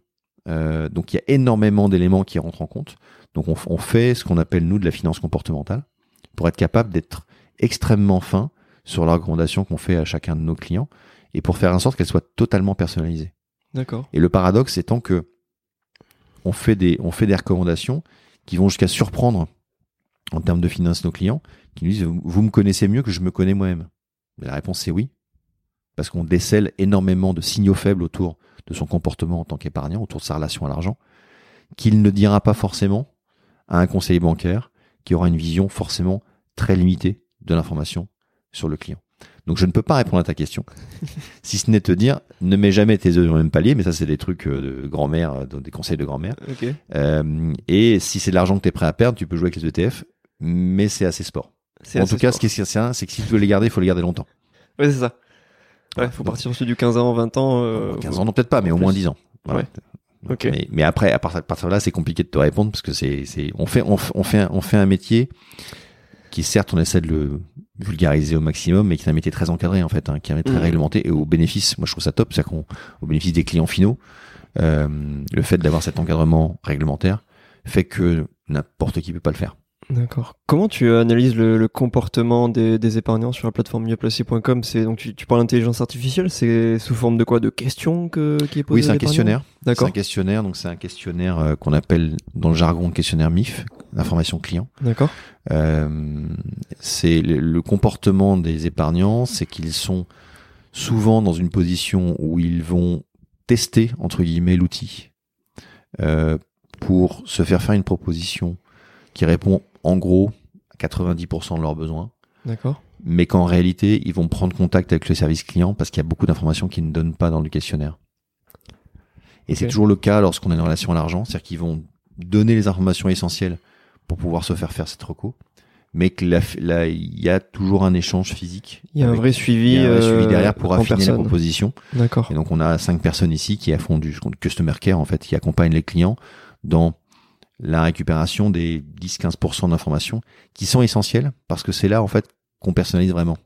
Euh, donc il y a énormément d'éléments qui rentrent en compte. Donc on fait ce qu'on appelle nous de la finance comportementale pour être capable d'être extrêmement fin sur la recommandation qu'on fait à chacun de nos clients et pour faire en sorte qu'elle soit totalement personnalisée. Et le paradoxe étant que on fait des, on fait des recommandations qui vont jusqu'à surprendre en termes de finances nos clients, qui nous disent vous me connaissez mieux que je me connais moi-même. La réponse c'est oui, parce qu'on décèle énormément de signaux faibles autour de son comportement en tant qu'épargnant, autour de sa relation à l'argent, qu'il ne dira pas forcément à un conseiller bancaire qui aura une vision forcément très limitée de l'information sur le client. Donc je ne peux pas répondre à ta question, si ce n'est te dire ne mets jamais tes œufs dans le même palier, mais ça c'est des trucs euh, de grand-mère, euh, des conseils de grand-mère. Euh, et si c'est de l'argent que tu es prêt à perdre, tu peux jouer avec les ETF, mais c'est assez sport. En tout cas, sport. ce qui est certain, c'est que si tu veux les garder, il faut les garder longtemps. Ouais, c'est ça. Ouais, faut Donc, partir sur du 15 ans, 20 ans. euh, 15 ans, non peut-être pas, mais au plus. moins 10 ans. Ouais. Mais, mais après, à partir, de là, c'est compliqué de te répondre parce que c'est, on fait, on, fait, un, on fait un métier qui certes, on essaie de le vulgariser au maximum, mais qui est un métier très encadré en fait, hein, qui est très Mhm. réglementé et au bénéfice, moi je trouve ça top, c'est qu'on, au bénéfice des clients finaux, euh, le fait d'avoir cet encadrement réglementaire fait que n'importe qui peut pas le faire. D'accord. Comment tu analyses le, le comportement des, des épargnants sur la plateforme mieuxplacé.com C'est donc tu, tu parles d'intelligence artificielle, c'est sous forme de quoi? De questions que, qui est posée Oui, c'est un questionnaire. C'est D'accord. un questionnaire, donc c'est un questionnaire euh, qu'on appelle dans le jargon questionnaire MIF, information client. D'accord. Euh, c'est le, le comportement des épargnants, c'est qu'ils sont souvent dans une position où ils vont tester entre guillemets l'outil euh, pour se faire faire une proposition qui répond en gros à 90% de leurs besoins, D'accord. mais qu'en réalité ils vont prendre contact avec le service client parce qu'il y a beaucoup d'informations qu'ils ne donnent pas dans le questionnaire. Et c'est toujours le cas lorsqu'on est dans relation à l'argent, c'est-à-dire qu'ils vont donner les informations essentielles pour pouvoir se faire faire cette reco, mais que là, il y a toujours un échange physique. Il y a un vrai suivi. a un vrai euh, suivi derrière pour affiner la personne. proposition. D'accord. Et donc on a cinq personnes ici qui font du customer care en fait, qui accompagnent les clients dans la récupération des 10-15% d'informations qui sont essentielles parce que c'est là en fait qu'on personnalise vraiment.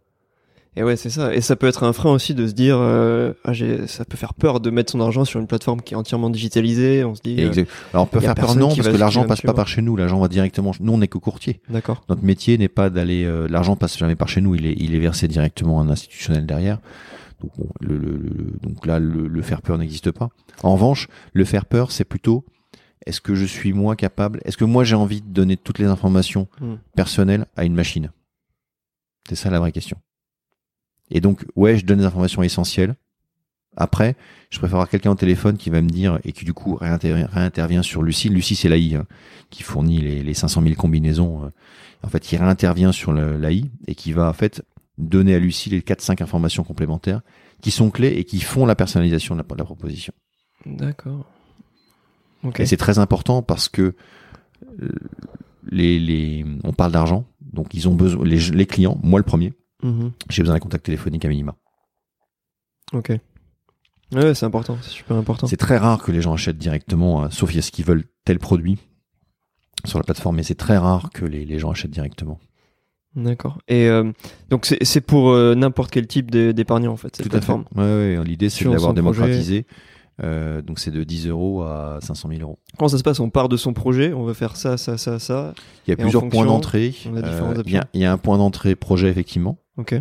Et ouais, c'est ça. Et ça peut être un frein aussi de se dire, euh, ah, ça peut faire peur de mettre son argent sur une plateforme qui est entièrement digitalisée. On se dit, euh. Alors on peut faire peur non parce que l'argent passe pas suivre. par chez nous, l'argent va directement. Nous on n'est que courtier. d'accord. Notre métier n'est pas d'aller, euh, l'argent passe jamais par chez nous, il est, il est versé directement à un institutionnel derrière. Donc, bon, le, le- le- donc là, le faire peur n'existe pas. En revanche, le faire peur, c'est plutôt, est-ce que je suis moi capable, est-ce que moi j'ai envie de donner toutes les informations Hmm. personnelles à une machine? C'est ça la vraie question. Et donc, ouais, je donne des informations essentielles. Après, je préfère avoir quelqu'un au téléphone qui va me dire et qui du coup réintervient, réintervient sur Lucie. Lucie, c'est l'AI hein, qui fournit les, les 500 000 combinaisons. euh, en fait, qui réintervient sur l'AI et qui va en fait donner à Lucie les 4-5 informations complémentaires qui sont clés et qui font la personnalisation de la, de la proposition. D'accord. Et c'est très important parce que euh, les, les, on parle d'argent, donc ils ont besoin, les, les clients, moi le premier, Mhm. j'ai besoin d'un contact téléphonique à minima. Ok. Ouais, c'est important, c'est super important. C'est très rare que les gens achètent directement, euh, sauf est-ce qu'ils veulent tel produit sur la plateforme, mais c'est très rare que les, les gens achètent directement. D'accord. Et euh, donc c'est pour euh, n'importe quel type d'é- d'épargnant en fait cette Tout plateforme. Ouais, ouais, L'idée, c'est Sur de l'avoir son projet. Euh, donc c'est de 10 euros à 500 000 euros. Comment ça se passe? On part de son projet, on veut faire ça, ça, ça, ça. Il y a plusieurs fonction, points d'entrée. Euh, il, y a, y un point d'entrée projet effectivement. Ok.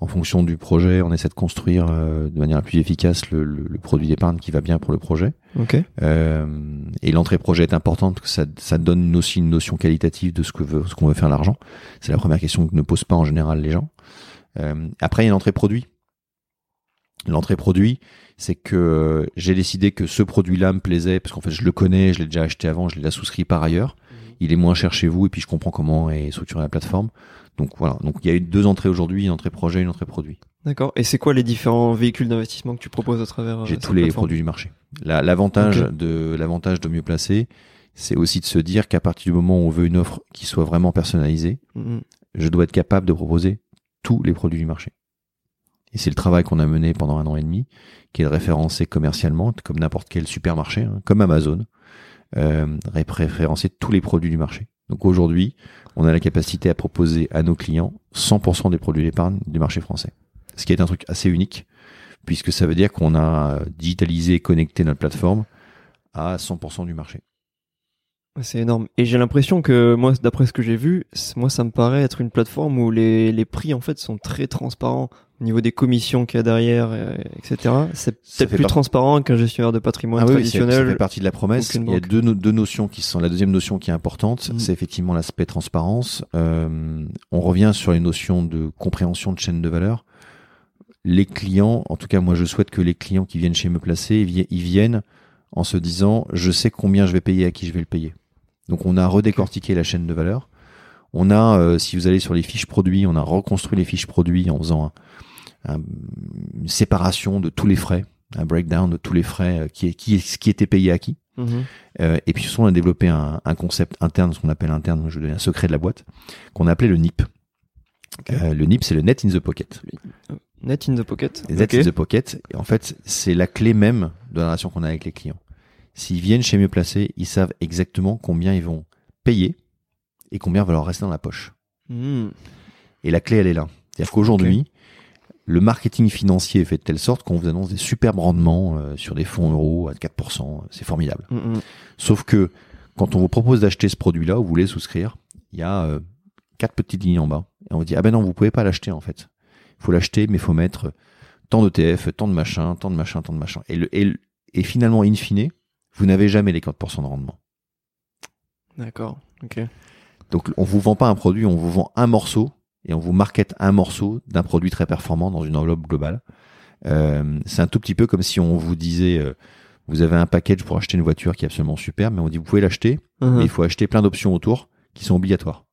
En fonction du projet, on essaie de construire euh, de manière la plus efficace le, le- le produit d'épargne qui va bien pour le projet. Ok. Euh, et l'entrée projet est importante parce que ça, ça donne aussi une notion qualitative de ce que veut, ce qu'on veut faire l'argent. C'est la première question que ne posent pas en général les gens. Euh, après, il y a l'entrée produit. L'entrée produit, c'est que j'ai décidé que ce produit-là me plaisait parce qu'en fait, je le connais, je l'ai déjà acheté avant, je l'ai déjà souscrit par ailleurs. Il est moins cher chez vous et puis je comprends comment est structurée la plateforme. Donc voilà. Donc il y a eu deux entrées aujourd'hui, une entrée projet, une entrée produit. D'accord. Et c'est quoi les différents véhicules d'investissement que tu proposes à travers euh, J'ai tous les plateforme? produits du marché. La- de l'avantage de mieux placer, c'est aussi de se dire qu'à partir du moment où on veut une offre qui soit vraiment personnalisée, Mhm. je dois être capable de proposer tous les produits du marché. Et c'est le travail qu'on a mené pendant un an et demi, qui est de référencer commercialement, comme n'importe quel supermarché, hein, comme Amazon, euh, ré- référencer tous les produits du marché. Donc aujourd'hui, on a la capacité à proposer à nos clients 100% des produits d'épargne du marché français. Ce qui est un truc assez unique, puisque ça veut dire qu'on a digitalisé et connecté notre plateforme à 100% du marché. C'est énorme. Et j'ai l'impression que moi, d'après ce que j'ai vu, moi, ça me paraît être une plateforme où les, les prix en fait sont très transparents au niveau des commissions qu'il y a derrière, euh, etc. C'est peut-être plus par- transparent qu'un gestionnaire de patrimoine Ah oui, c'est- ça traditionnel. fait partie de la promesse. Il y a deux, no- deux notions qui sont. La deuxième notion qui est importante, Mm. c'est effectivement l'aspect transparence. Euh, on revient sur les notions de compréhension de chaîne de valeur. Les clients, en tout cas, moi, je souhaite que les clients qui viennent chez me placer, ils viennent en se disant, je sais combien je vais payer, à qui je vais le payer. Donc, on a redécortiqué la chaîne de valeur. On a, euh, si vous allez sur les fiches produits, on a reconstruit les fiches produits en faisant un- un- une séparation de tous les frais, un breakdown de tous les frais, euh, qui, qui, qui était payé à qui. Mhm. Euh, et puis, on a développé un, un concept interne, ce qu'on appelle interne, je vais donner un secret de la boîte, qu'on a appelé le NIP. Euh, le NIP, c'est le Net in the Pocket. Net in the pocket. Net in the Pocket, et en fait, c'est la clé même de la relation qu'on a avec les clients. S'ils viennent chez Mieux Placé, ils savent exactement combien ils vont payer et combien va leur rester dans la poche. Mhm. Et la clé, elle est là. C'est-à-dire qu'aujourd'hui, le marketing financier est fait de telle sorte qu'on vous annonce des superbes rendements euh, sur des fonds euros à 4%. C'est formidable. Mhm. Sauf que quand on vous propose d'acheter ce produit-là, ou vous voulez souscrire, il y a euh, quatre petites lignes en bas. Et on vous dit, ah ben non, vous pouvez pas l'acheter en fait. Il faut l'acheter, mais il faut mettre tant d'ETF, tant de machin, tant de machin, tant de machin. Et, le, et, le- et finalement, in fine, vous n'avez jamais les 4% de rendement. D'accord. Ok. Donc on vous vend pas un produit, on vous vend un morceau et on vous market un morceau d'un produit très performant dans une enveloppe globale. Euh, c'est un tout petit peu comme si on vous disait euh, vous avez un package pour acheter une voiture qui est absolument super, mais on dit vous pouvez l'acheter, Mhm. mais il faut acheter plein d'options autour qui sont obligatoires.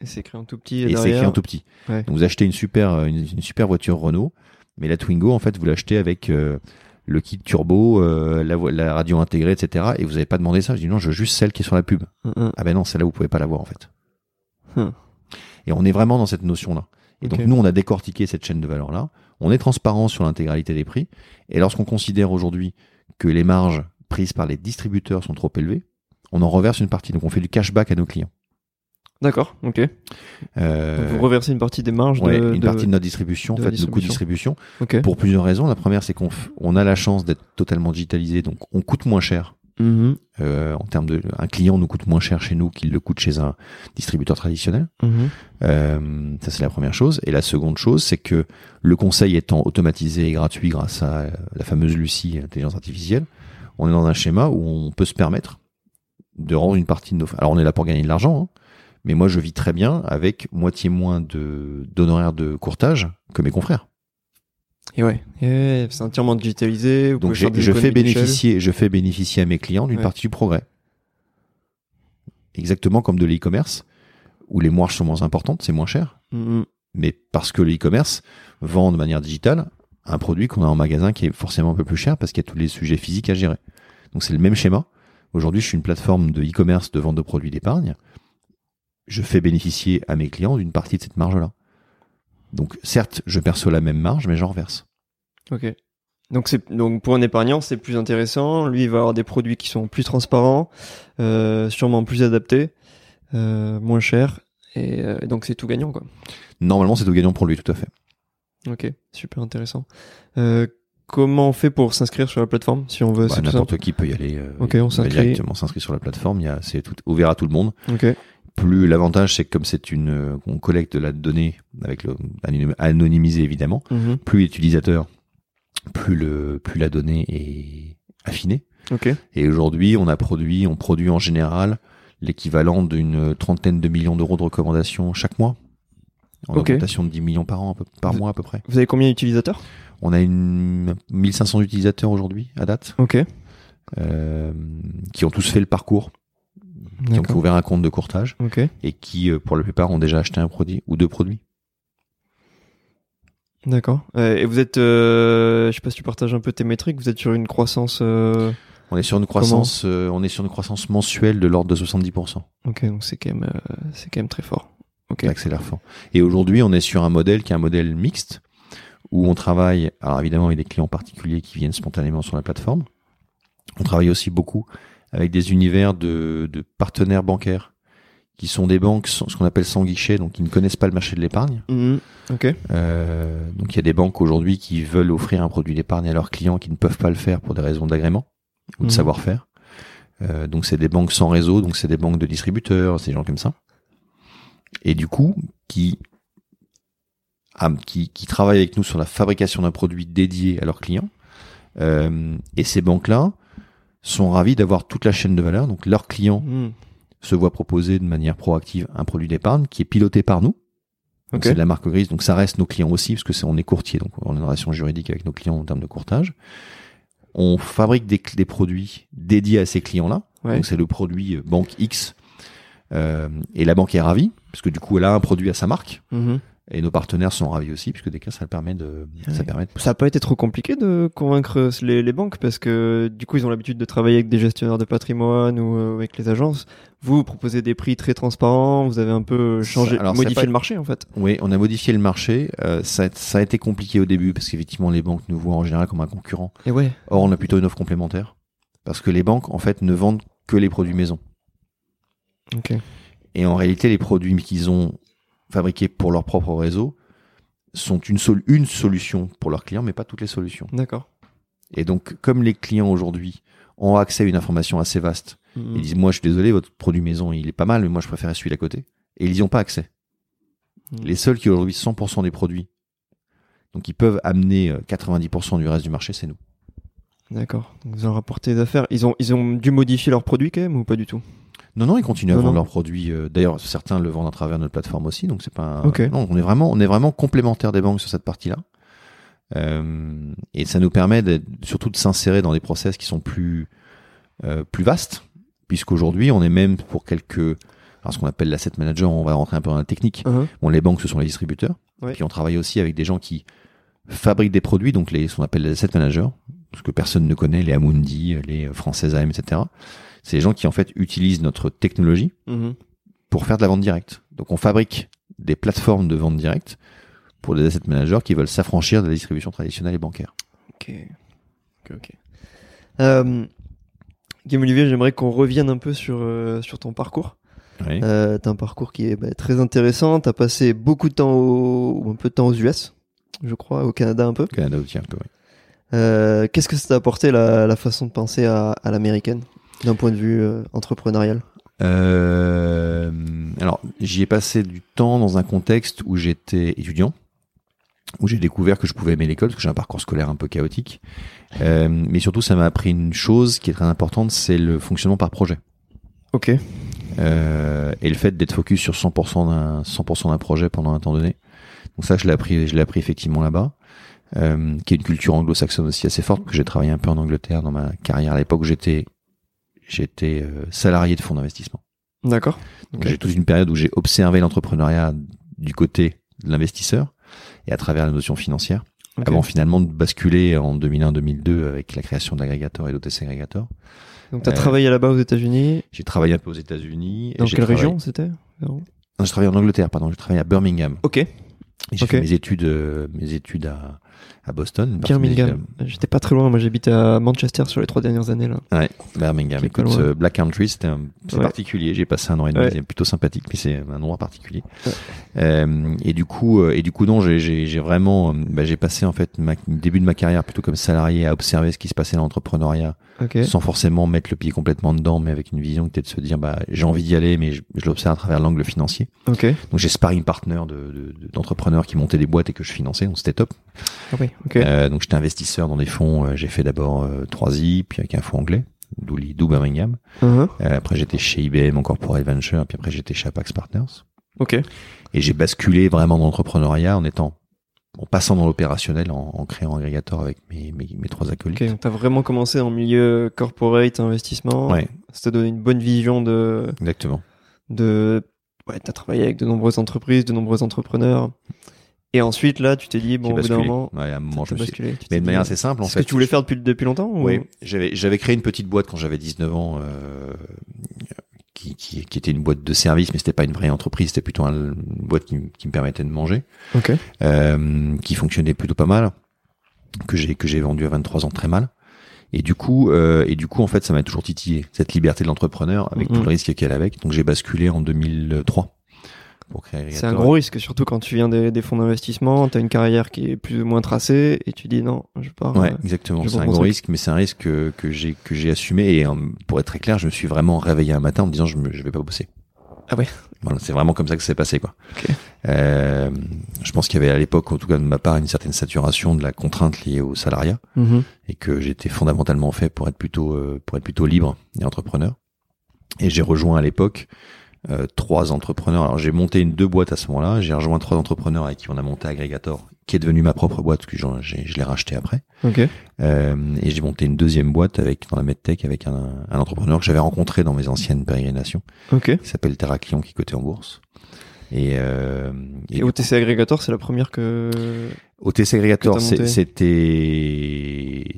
Et c'est écrit en tout petit. Et c'est écrit en tout petit. Ouais. Donc vous achetez une super euh, une, une super voiture Renault, mais la Twingo en fait vous l'achetez avec euh, le kit turbo, la, radio intégrée, etc. Et vous n'avez pas demandé ça. Je dis non, je veux juste celle qui est sur la pub. Ah ben non, celle-là vous pouvez pas l'avoir en fait. Hmm. Et on est vraiment dans cette notion-là. Et donc nous, on a décortiqué cette chaîne de valeur-là. On est transparent sur l'intégralité des prix. Et lorsqu'on considère aujourd'hui que les marges prises par les distributeurs sont trop élevées, on en reverse une partie. Donc on fait du cashback à nos clients. D'accord. Ok. Euh, vous reversez une partie des marges ouais, de. une de- partie de notre distribution, en de fait, la nos coûts de distribution, pour plusieurs raisons. La première, c'est qu'on on a la chance d'être totalement digitalisé, donc on coûte moins cher. Mhm. Euh, en termes de, un client nous coûte moins cher chez nous qu'il le coûte chez un distributeur traditionnel. Mhm. Euh, ça c'est la première chose. Et la seconde chose, c'est que le conseil étant automatisé et gratuit grâce à euh, la fameuse Lucie, intelligence artificielle, on est dans un schéma où on peut se permettre de rendre une partie de nos. Alors on est là pour gagner de l'argent, hein, mais moi je vis très bien avec moitié moins de d'honoraires de courtage que mes confrères. Et ouais. C'est entièrement digitalisé. Vous Donc je fais bénéficier, je fais bénéficier à mes clients d'une Ouais. partie du progrès. Exactement comme de l'e-commerce où les marges sont moins importantes, c'est moins cher. Mhm. mais parce que le e-commerce vend de manière digitale un produit qu'on a en magasin qui est forcément un peu plus cher parce qu'il y a tous les sujets physiques à gérer. Donc c'est le même schéma. Aujourd'hui, je suis une plateforme de e-commerce de vente de produits d'épargne. Je fais bénéficier à mes clients d'une partie de cette marge-là. Donc certes, je perçois la même marge, mais j'en reverse. Ok. Donc donc pour un épargnant c'est plus intéressant. Lui il va avoir des produits qui sont plus transparents, euh, sûrement plus adaptés, euh, moins chers et, euh, donc c'est tout gagnant quoi. Normalement, c'est tout gagnant pour lui, tout à fait. Ok, super intéressant. Comment on fait pour s'inscrire sur la plateforme si on veut Bah, N'importe qui peut y aller. Ok, on s'inscrit. directement s'inscrit sur la plateforme. Il y a, c'est tout ouvert à tout le monde. Ok. Plus l'avantage, c'est que comme c'est une, euh, on collecte de la donnée avec le anonym- anonymisé évidemment. Mhm. plus l'utilisateur, plus le plus la donnée est affinée. Ok. Et aujourd'hui, on a produit, on produit en général l'équivalent d'une trentaine de millions d'euros de recommandations chaque mois. En Ok. augmentation de 10 millions par an, par mois à peu près. Vous avez combien d'utilisateurs? On a une 1500 utilisateurs aujourd'hui à date, Ok. euh, qui ont tous fait le parcours, qui ont ouvert un compte de courtage et qui, euh, pour la plupart, ont déjà acheté un produit ou deux produits. D'accord. Euh, et vous êtes, euh, je sais pas si tu partages un peu tes métriques. Vous êtes sur une croissance. euh, On est sur une croissance, euh, on est sur une croissance mensuelle de l'ordre de 70%. Ok, donc c'est quand même, c'est quand même très fort. Ok. Accélère fort. Et aujourd'hui, on est sur un modèle qui est un modèle mixte, où on travaille, alors évidemment, avec des clients particuliers qui viennent spontanément sur la plateforme. On travaille aussi beaucoup avec des univers de, de partenaires bancaires, qui sont des banques, sans- ce qu'on appelle sans guichet, donc qui ne connaissent pas le marché de l'épargne. Mhm. Ok. Euh, donc il y a des banques aujourd'hui qui veulent offrir un produit d'épargne à leurs clients qui ne peuvent pas le faire pour des raisons d'agrément ou de Mhm. savoir-faire. Euh, donc c'est des banques sans réseau, donc c'est des banques de distributeurs, c'est des gens comme ça. Et du coup, qui, ah, qui, qui travaillent avec nous sur la fabrication d'un produit dédié à leurs clients. Euh, et ces banques-là sont ravis d'avoir toute la chaîne de valeur. Donc leurs clients Mhm. se voient proposer de manière proactive un produit d'épargne qui est piloté par nous. Donc Ok. c'est de la marque grise, donc ça reste nos clients aussi, parce que c'est on est courtier, donc on est en relation juridique avec nos clients en termes de courtage. On fabrique des, des produits dédiés à ces clients-là. Ouais. Donc c'est le produit euh, banque X, euh, et la banque est ravie. parce que du coup, elle a un produit à sa marque. Mhm. Et nos partenaires sont ravis aussi, puisque des cas, ça permet de, Ouais. ça permet de Ça n'a pas été trop compliqué de convaincre les, les banques parce que du coup ils ont l'habitude de travailler avec des gestionnaires de patrimoine ou euh, avec les agences. Vous, vous proposez des prix très transparents, vous avez un peu changé, ça modifié pas- le marché en fait. Oui, on a modifié le marché. Euh, ça, a, ça a été compliqué au début parce qu'effectivement, les banques nous voient en général comme un concurrent. Et ouais. Or, on a plutôt une offre complémentaire parce que les banques, en fait, ne vendent que les produits maison. Ok. Et en réalité, les produits qu'ils ont fabriqués pour leur propre réseau sont une, sol- une solution pour leurs clients, mais pas toutes les solutions. D'accord. Et donc, comme les clients aujourd'hui ont accès à une information assez vaste, Mhm. ils disent, moi, je suis désolé, votre produit maison, il est pas mal, mais moi, je préfère celui d'à côté. Et ils n'y ont pas accès. Mhm. Les seuls qui ont aujourd'hui 100% des produits, donc ils peuvent amener euh, 90% du reste du marché, c'est nous. D'accord. Vous en rapportez des affaires. Ils ont, ils ont dû modifier leurs produits quand même ou pas du tout? Non, non, ils continuent à Non, vendre non. leurs produits. euh, D'ailleurs, certains le vendent à travers notre plateforme aussi, donc c'est pas. un-. Non, on est vraiment, on est vraiment complémentaires des banques sur cette partie-là. Euh, et ça nous permet surtout de s'insérer dans des process qui sont plus euh, plus vastes, puisqu'aujourd'hui, on est même pour quelques alors ce qu'on appelle l'asset manager, on va rentrer un peu dans la technique. Mhm. Bon, les banques, ce sont les distributeurs. Ouais. Puis on travaille aussi avec des gens qui fabriquent des produits, donc les, ce qu'on appelle les asset managers, ce que personne ne connaît, les Amundi, les Françaises AM, etc. C'est les gens qui en fait utilisent notre technologie Mhm. pour faire de la vente directe. Donc on fabrique des plateformes de vente directe pour des asset managers qui veulent s'affranchir de la distribution traditionnelle et bancaire. Ok. Ok, ok. Euh, Guillaume Olivier, j'aimerais qu'on revienne un peu sur, euh, sur ton parcours. Oui. Euh, t'as un parcours qui est bah, très intéressant. T'as passé beaucoup de temps au, ou un peu de temps aux US, je crois, au Canada un peu. Au Canada aussi un peu. oui. Euh, Qu'est-ce que ça t'a apporté la, la façon de penser à, à l'américaine? D'un point de vue euh, entrepreneurial Euh, alors, j'y ai passé du temps dans un contexte où j'étais étudiant, où j'ai découvert que je pouvais aimer l'école, parce que j'ai un parcours scolaire un peu chaotique. Euh, mais surtout, ça m'a appris une chose qui est très importante, c'est le fonctionnement par projet. Ok. Euh, et le fait d'être focus sur 100% d'un 100% d'un projet pendant un temps donné. Donc ça, je l'ai appris, je l'ai appris effectivement là-bas. Euh, qui est une culture anglo-saxonne aussi assez forte, que j'ai travaillé un peu en Angleterre dans ma carrière à l'époque où j'étais j'étais euh, salarié de fonds d'investissement. D'accord. J'ai toute une période où j'ai observé l'entrepreneuriat du côté de l'investisseur et à travers la notion financière, avant finalement de basculer en 2001-2002 avec la création de l'agrégateur et d'OTC Agrégateur. Donc t'as Euh, travaillé là-bas aux États-Unis. J'ai travaillé un peu aux États-Unis. Dans quelle travaillé- région c'était? Non, J'ai travaillé en Angleterre, pardon. J'ai travaillé à Birmingham. Ok. J'ai fait mes études, euh, mes études à, à Boston. Birmingham. J'étais pas très loin. Moi, j'habite à Manchester sur les trois dernières années là. Ouais, Birmingham. Écoute, euh, Black Country, c'était un- c'est Ouais. particulier. J'ai passé un an et demi. Ouais. C'est plutôt sympathique, mais c'est un endroit particulier. Euh, et du coup, euh, et du coup, non, j'ai- vraiment, bah, j'ai passé en fait ma, début de ma carrière plutôt comme salarié à observer ce qui se passait dans l'entrepreneuriat, sans forcément mettre le pied complètement dedans, mais avec une vision qui était de se dire, bah, j'ai envie d'y aller, mais je, je l'observe à travers l'angle financier. Donc j'ai sparring partner de- de- de- d'entrepreneurs qui montaient des boîtes et que je finançais, donc c'était top. Ah oui. Euh, donc j'étais investisseur dans des fonds. euh, j'ai fait d'abord euh, 3i, puis avec un fonds anglais, d'où Birmingham. Uh-huh. Euh, après j'étais chez IBM en corporate venture, puis après j'étais chez Apax Partners. Ok. Et j'ai basculé vraiment dans l'entrepreneuriat en étant, en passant dans l'opérationnel, en, en créant Aggregator avec mes, mes, mes trois acolytes. Ok. Donc t'as vraiment commencé en milieu corporate investissement. Ouais, Ça t'a donné une bonne vision de exactement. de ouais. T'as travaillé avec de nombreuses entreprises, de nombreux entrepreneurs. Et ensuite là, tu t'es dit bon au bout d'un moment. Ouais, à un moment, je me suis... Mais de manière assez simple, en C'est fait. ce que tu voulais faire depuis depuis longtemps ou... Oui, j'avais j'avais créé une petite boîte quand j'avais 19 ans, euh, qui, qui, qui était une boîte de service, mais c'était pas une vraie entreprise, c'était plutôt un- une boîte qui, qui me permettait de manger, Ok. euh, qui fonctionnait plutôt pas mal, que j'ai que j'ai vendu à 23 ans très mal. Et du coup, euh, et du coup, en fait, ça m'a toujours titillé cette liberté de l'entrepreneur avec Mhm. tout le risque qu'elle avait. Donc, j'ai basculé en 2003 pour créer. C'est un gros risque, surtout quand tu viens des, des fonds d'investissement, tu as une carrière qui est plus ou moins tracée et tu dis non, je pars. Ouais, euh, exactement. C'est un gros risque, mais c'est un risque que, que j'ai que j'ai assumé. Et euh, pour être très clair, je me suis vraiment réveillé un matin en me disant je me, je vais pas bosser. Ah ouais? Voilà, c'est vraiment comme ça que ça s'est passé quoi. Ok. Euh, je pense qu'il y avait à l'époque, en tout cas de ma part, une certaine saturation de la contrainte liée au salariat Mhm. et que j'étais fondamentalement fait pour être plutôt euh, pour être plutôt libre et entrepreneur. Et j'ai rejoint à l'époque euh, trois entrepreneurs. Alors j'ai monté une deux boîtes à ce moment-là. J'ai rejoint trois entrepreneurs avec qui on a monté Aggregator, qui est devenu ma propre boîte, que je l'ai racheté après. Ok. Euh, et j'ai monté une deuxième boîte avec dans la medtech avec un, un entrepreneur que j'avais rencontré dans mes anciennes pérégrinations, Ok. qui s'appelle Terra Client, qui est coté en bourse. Et, euh, et, et OTC Aggregator, c'est la première que. OTC Aggregator, c'était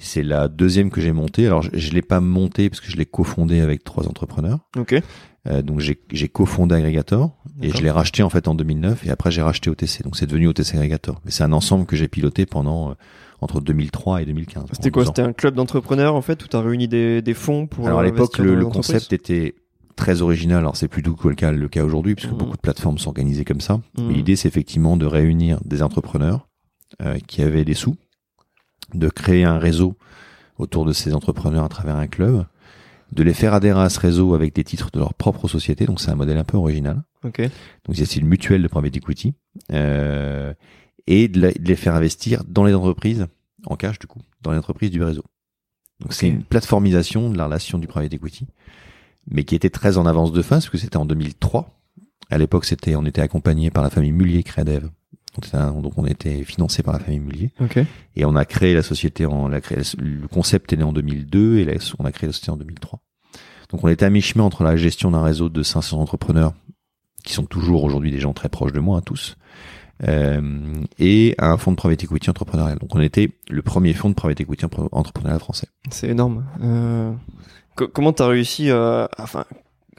c'est la deuxième que j'ai montée. Alors je, je l'ai pas montée parce que je l'ai cofondé avec trois entrepreneurs. Ok. Euh, donc j'ai cofondé Aggregator et je l'ai racheté en fait en 2009 et après j'ai racheté OTC. Donc c'est devenu OTC Aggregator. Mais c'est un ensemble que j'ai piloté pendant euh, entre 2003 et 2015. C'était quoi? C'était un club d'entrepreneurs en fait où tu as réuni des, des fonds pour Alors à l'époque le, le concept était très original. Alors c'est plus du tout le cas, le cas aujourd'hui puisque mmh. beaucoup de plateformes s'organisaient comme ça. Mmh. Mais l'idée c'est effectivement de réunir des entrepreneurs euh, qui avaient des sous, de créer un réseau autour de ces entrepreneurs à travers un club de les faire adhérer à ce réseau avec des titres de leur propre société. Donc c'est un modèle un peu original. Okay. Donc c'est une mutuelle de private equity euh, et de, les faire investir dans les entreprises en cash du coup, dans les entreprises du réseau. Donc okay. c'est une plateformisation de la relation du private equity, mais qui était très en avance de phase parce que c'était en 2003. À l'époque, c'était on était accompagné par la famille Mullier Crédev. Donc on était financé par la famille Mullier. Okay. Et on a créé la société en la le concept est né en 2002 et la, on a créé la société en 2003. Donc on était à mi-chemin entre la gestion d'un réseau de 500 entrepreneurs qui sont toujours aujourd'hui des gens très proches de moi, hein, tous, euh, et un fonds de private equity entrepreneurial. Donc on était le premier fonds de private equity entrepreneurial français. C'est énorme. Euh, comment t'as réussi à, enfin,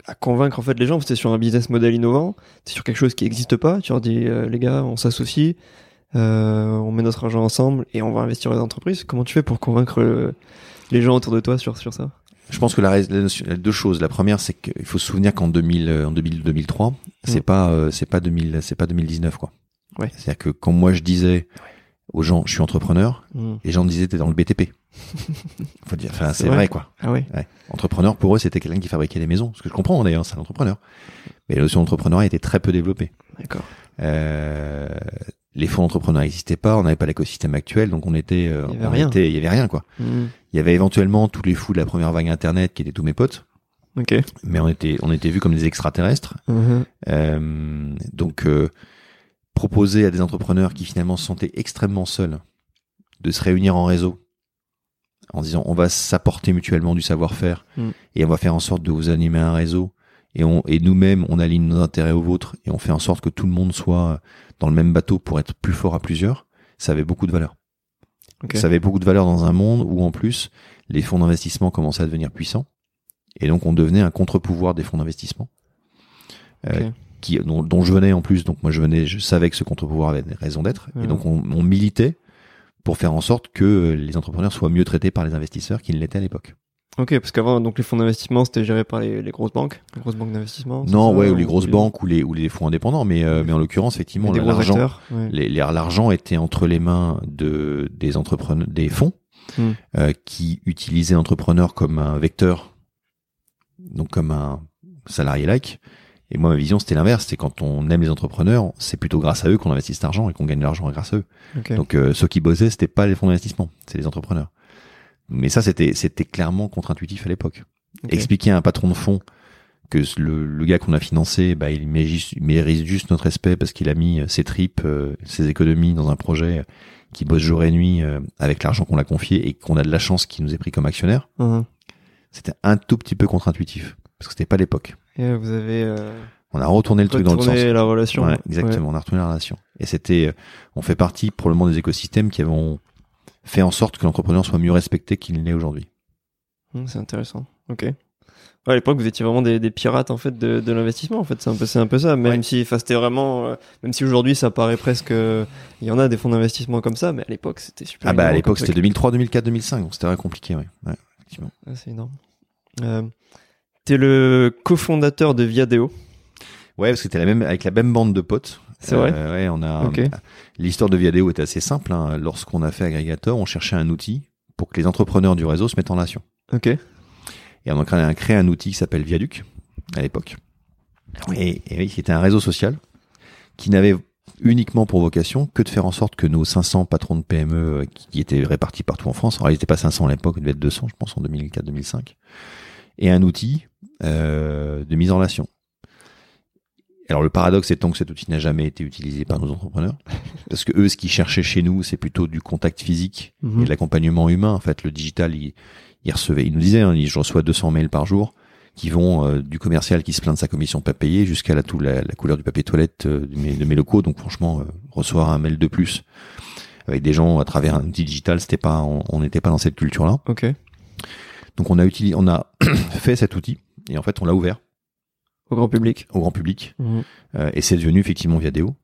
à convaincre en fait les gens C'était sur un business model innovant, c'est sur quelque chose qui n'existe pas. Tu leur dis euh, les gars, on s'associe, euh, on met notre argent ensemble et on va investir dans les entreprises. Comment tu fais pour convaincre euh, les gens autour de toi sur sur ça? Je pense que la, la, deux choses. La première, c'est qu'il faut se souvenir qu'en 2000, en 2000, 2003, mmh. c'est pas, euh, c'est pas 2000, c'est pas 2019 quoi. Ouais. C'est-à-dire que quand moi je disais aux gens, je suis entrepreneur, mmh. les gens me disaient t'es dans le BTP. faut dire, enfin c'est vrai. vrai. quoi. Ah oui. Ouais. Entrepreneur pour eux c'était quelqu'un qui fabriquait des maisons. Ce que je comprends d'ailleurs, c'est un entrepreneur. Mais la notion d'entrepreneuriat était très peu développée. D'accord. Euh, les fonds d'entrepreneurs n'existaient pas, on n'avait pas l'écosystème actuel, donc on était, euh, il y avait on rien. Était, il y avait rien quoi. Mmh. Il y avait éventuellement tous les fous de la première vague internet qui étaient tous mes potes. Ok. Mais on était, on était vus comme des extraterrestres. Mmh. Euh, donc euh, proposer à des entrepreneurs qui finalement se sentaient extrêmement seuls de se réunir en réseau en disant on va s'apporter mutuellement du savoir-faire mmh. et on va faire en sorte de vous animer un réseau et on et nous-mêmes on aligne nos intérêts aux vôtres et on fait en sorte que tout le monde soit dans le même bateau pour être plus fort à plusieurs, ça avait beaucoup de valeur. Okay. Ça avait beaucoup de valeur dans un monde où en plus les fonds d'investissement commençaient à devenir puissants et donc on devenait un contre-pouvoir des fonds d'investissement. Okay. Euh, qui, dont, dont, je venais en plus, donc moi je venais, je savais que ce contre-pouvoir avait des raisons d'être, et donc on, on, militait pour faire en sorte que les entrepreneurs soient mieux traités par les investisseurs qu'ils ne l'étaient à l'époque. Ok, parce qu'avant, donc les fonds d'investissement, c'était géré par les, les, grosses banques, les grosses banques d'investissement. Non, ouais, ou les grosses banques ou les ou les fonds indépendants, mais euh, mais en l'occurrence, effectivement, l'argent, ouais. l'argent était entre les mains de des entrepreneurs, des fonds mm. euh, qui utilisaient l'entrepreneur comme un vecteur, donc comme un salarié like. Et moi, ma vision, c'était l'inverse. C'est quand on aime les entrepreneurs, c'est plutôt grâce à eux qu'on investit cet argent et qu'on gagne de l'argent grâce à eux. Okay. Donc, euh, ceux qui bossaient, c'était pas les fonds d'investissement, c'est les entrepreneurs. Mais ça, c'était, c'était clairement contre-intuitif à l'époque. Okay. Expliquer à un patron de fonds que le, le gars qu'on a financé, bah, il mérite, mérite juste notre respect parce qu'il a mis ses tripes, euh, ses économies dans un projet qui bosse jour et nuit euh, avec l'argent qu'on l'a confié et qu'on a de la chance qu'il nous ait pris comme actionnaire. -huh. C'était un tout petit peu contre-intuitif parce que c'était pas l'époque. Et vous avez. Euh... On a retourné le truc dans le sens. la relation. Ouais, exactement. Ouais. On a retourné la relation. Et c'était, euh, on fait partie probablement des écosystèmes qui avons fait en sorte que l'entrepreneur soit mieux respecté qu'il l'est aujourd'hui. Mmh, c'est intéressant. Ok. Ouais, à l'époque, vous étiez vraiment des, des, pirates en fait de, de l'investissement. En fait, c'est un peu, c'est un peu ça. Même ouais. si, enfin, c'était vraiment, euh, même si aujourd'hui ça paraît presque, il y en a des fonds d'investissement comme ça, mais à l'époque c'était super. Ah bah à l'époque c'était 2003, 2004, 2005, donc c'était très compliqué, ouais. ouais effectivement. Ah, c'est énorme. Euh, T'es le cofondateur de Viadeo. Ouais, parce que t'es la même avec la même bande de potes. C'est vrai. Euh, ouais, on a. Okay. L'histoire de Viadeo était assez simple. Hein. Lorsqu'on a fait Aggregator, on cherchait un outil pour que les entrepreneurs du réseau se mettent en relation. Ok. Et on a créé un, outil qui s'appelle Viaduc à l'époque. Et, et c'était un réseau social qui n'avait uniquement pour vocation que de faire en sorte que nos 500 patrons de PME qui, qui étaient répartis partout en France, alors ils n'étaient pas 500 à l'époque, ils devaient être 200 je pense en 2004-2005, et un outil euh, de mise en relation. Alors le paradoxe étant que cet outil n'a jamais été utilisé par nos entrepreneurs, parce que eux, ce qu'ils cherchaient chez nous, c'est plutôt du contact physique Mhm. et de l'accompagnement humain. En fait, le digital, il, il recevait, il nous disait, hein, je reçois 200 mails par jour. qui vont euh, du commercial qui se plaint de sa commission pas payée jusqu'à la, tout, la, la, couleur du papier toilette euh, de, mes, de mes locaux. Donc franchement, euh, recevoir un mail de plus avec des gens à travers un outil digital, c'était pas, on n'était pas dans cette culture-là. Ok. Donc on a utilisé, on a fait cet outil et en fait on l'a ouvert au grand public. Au grand public. Mmh. et c'est devenu effectivement Viadeo.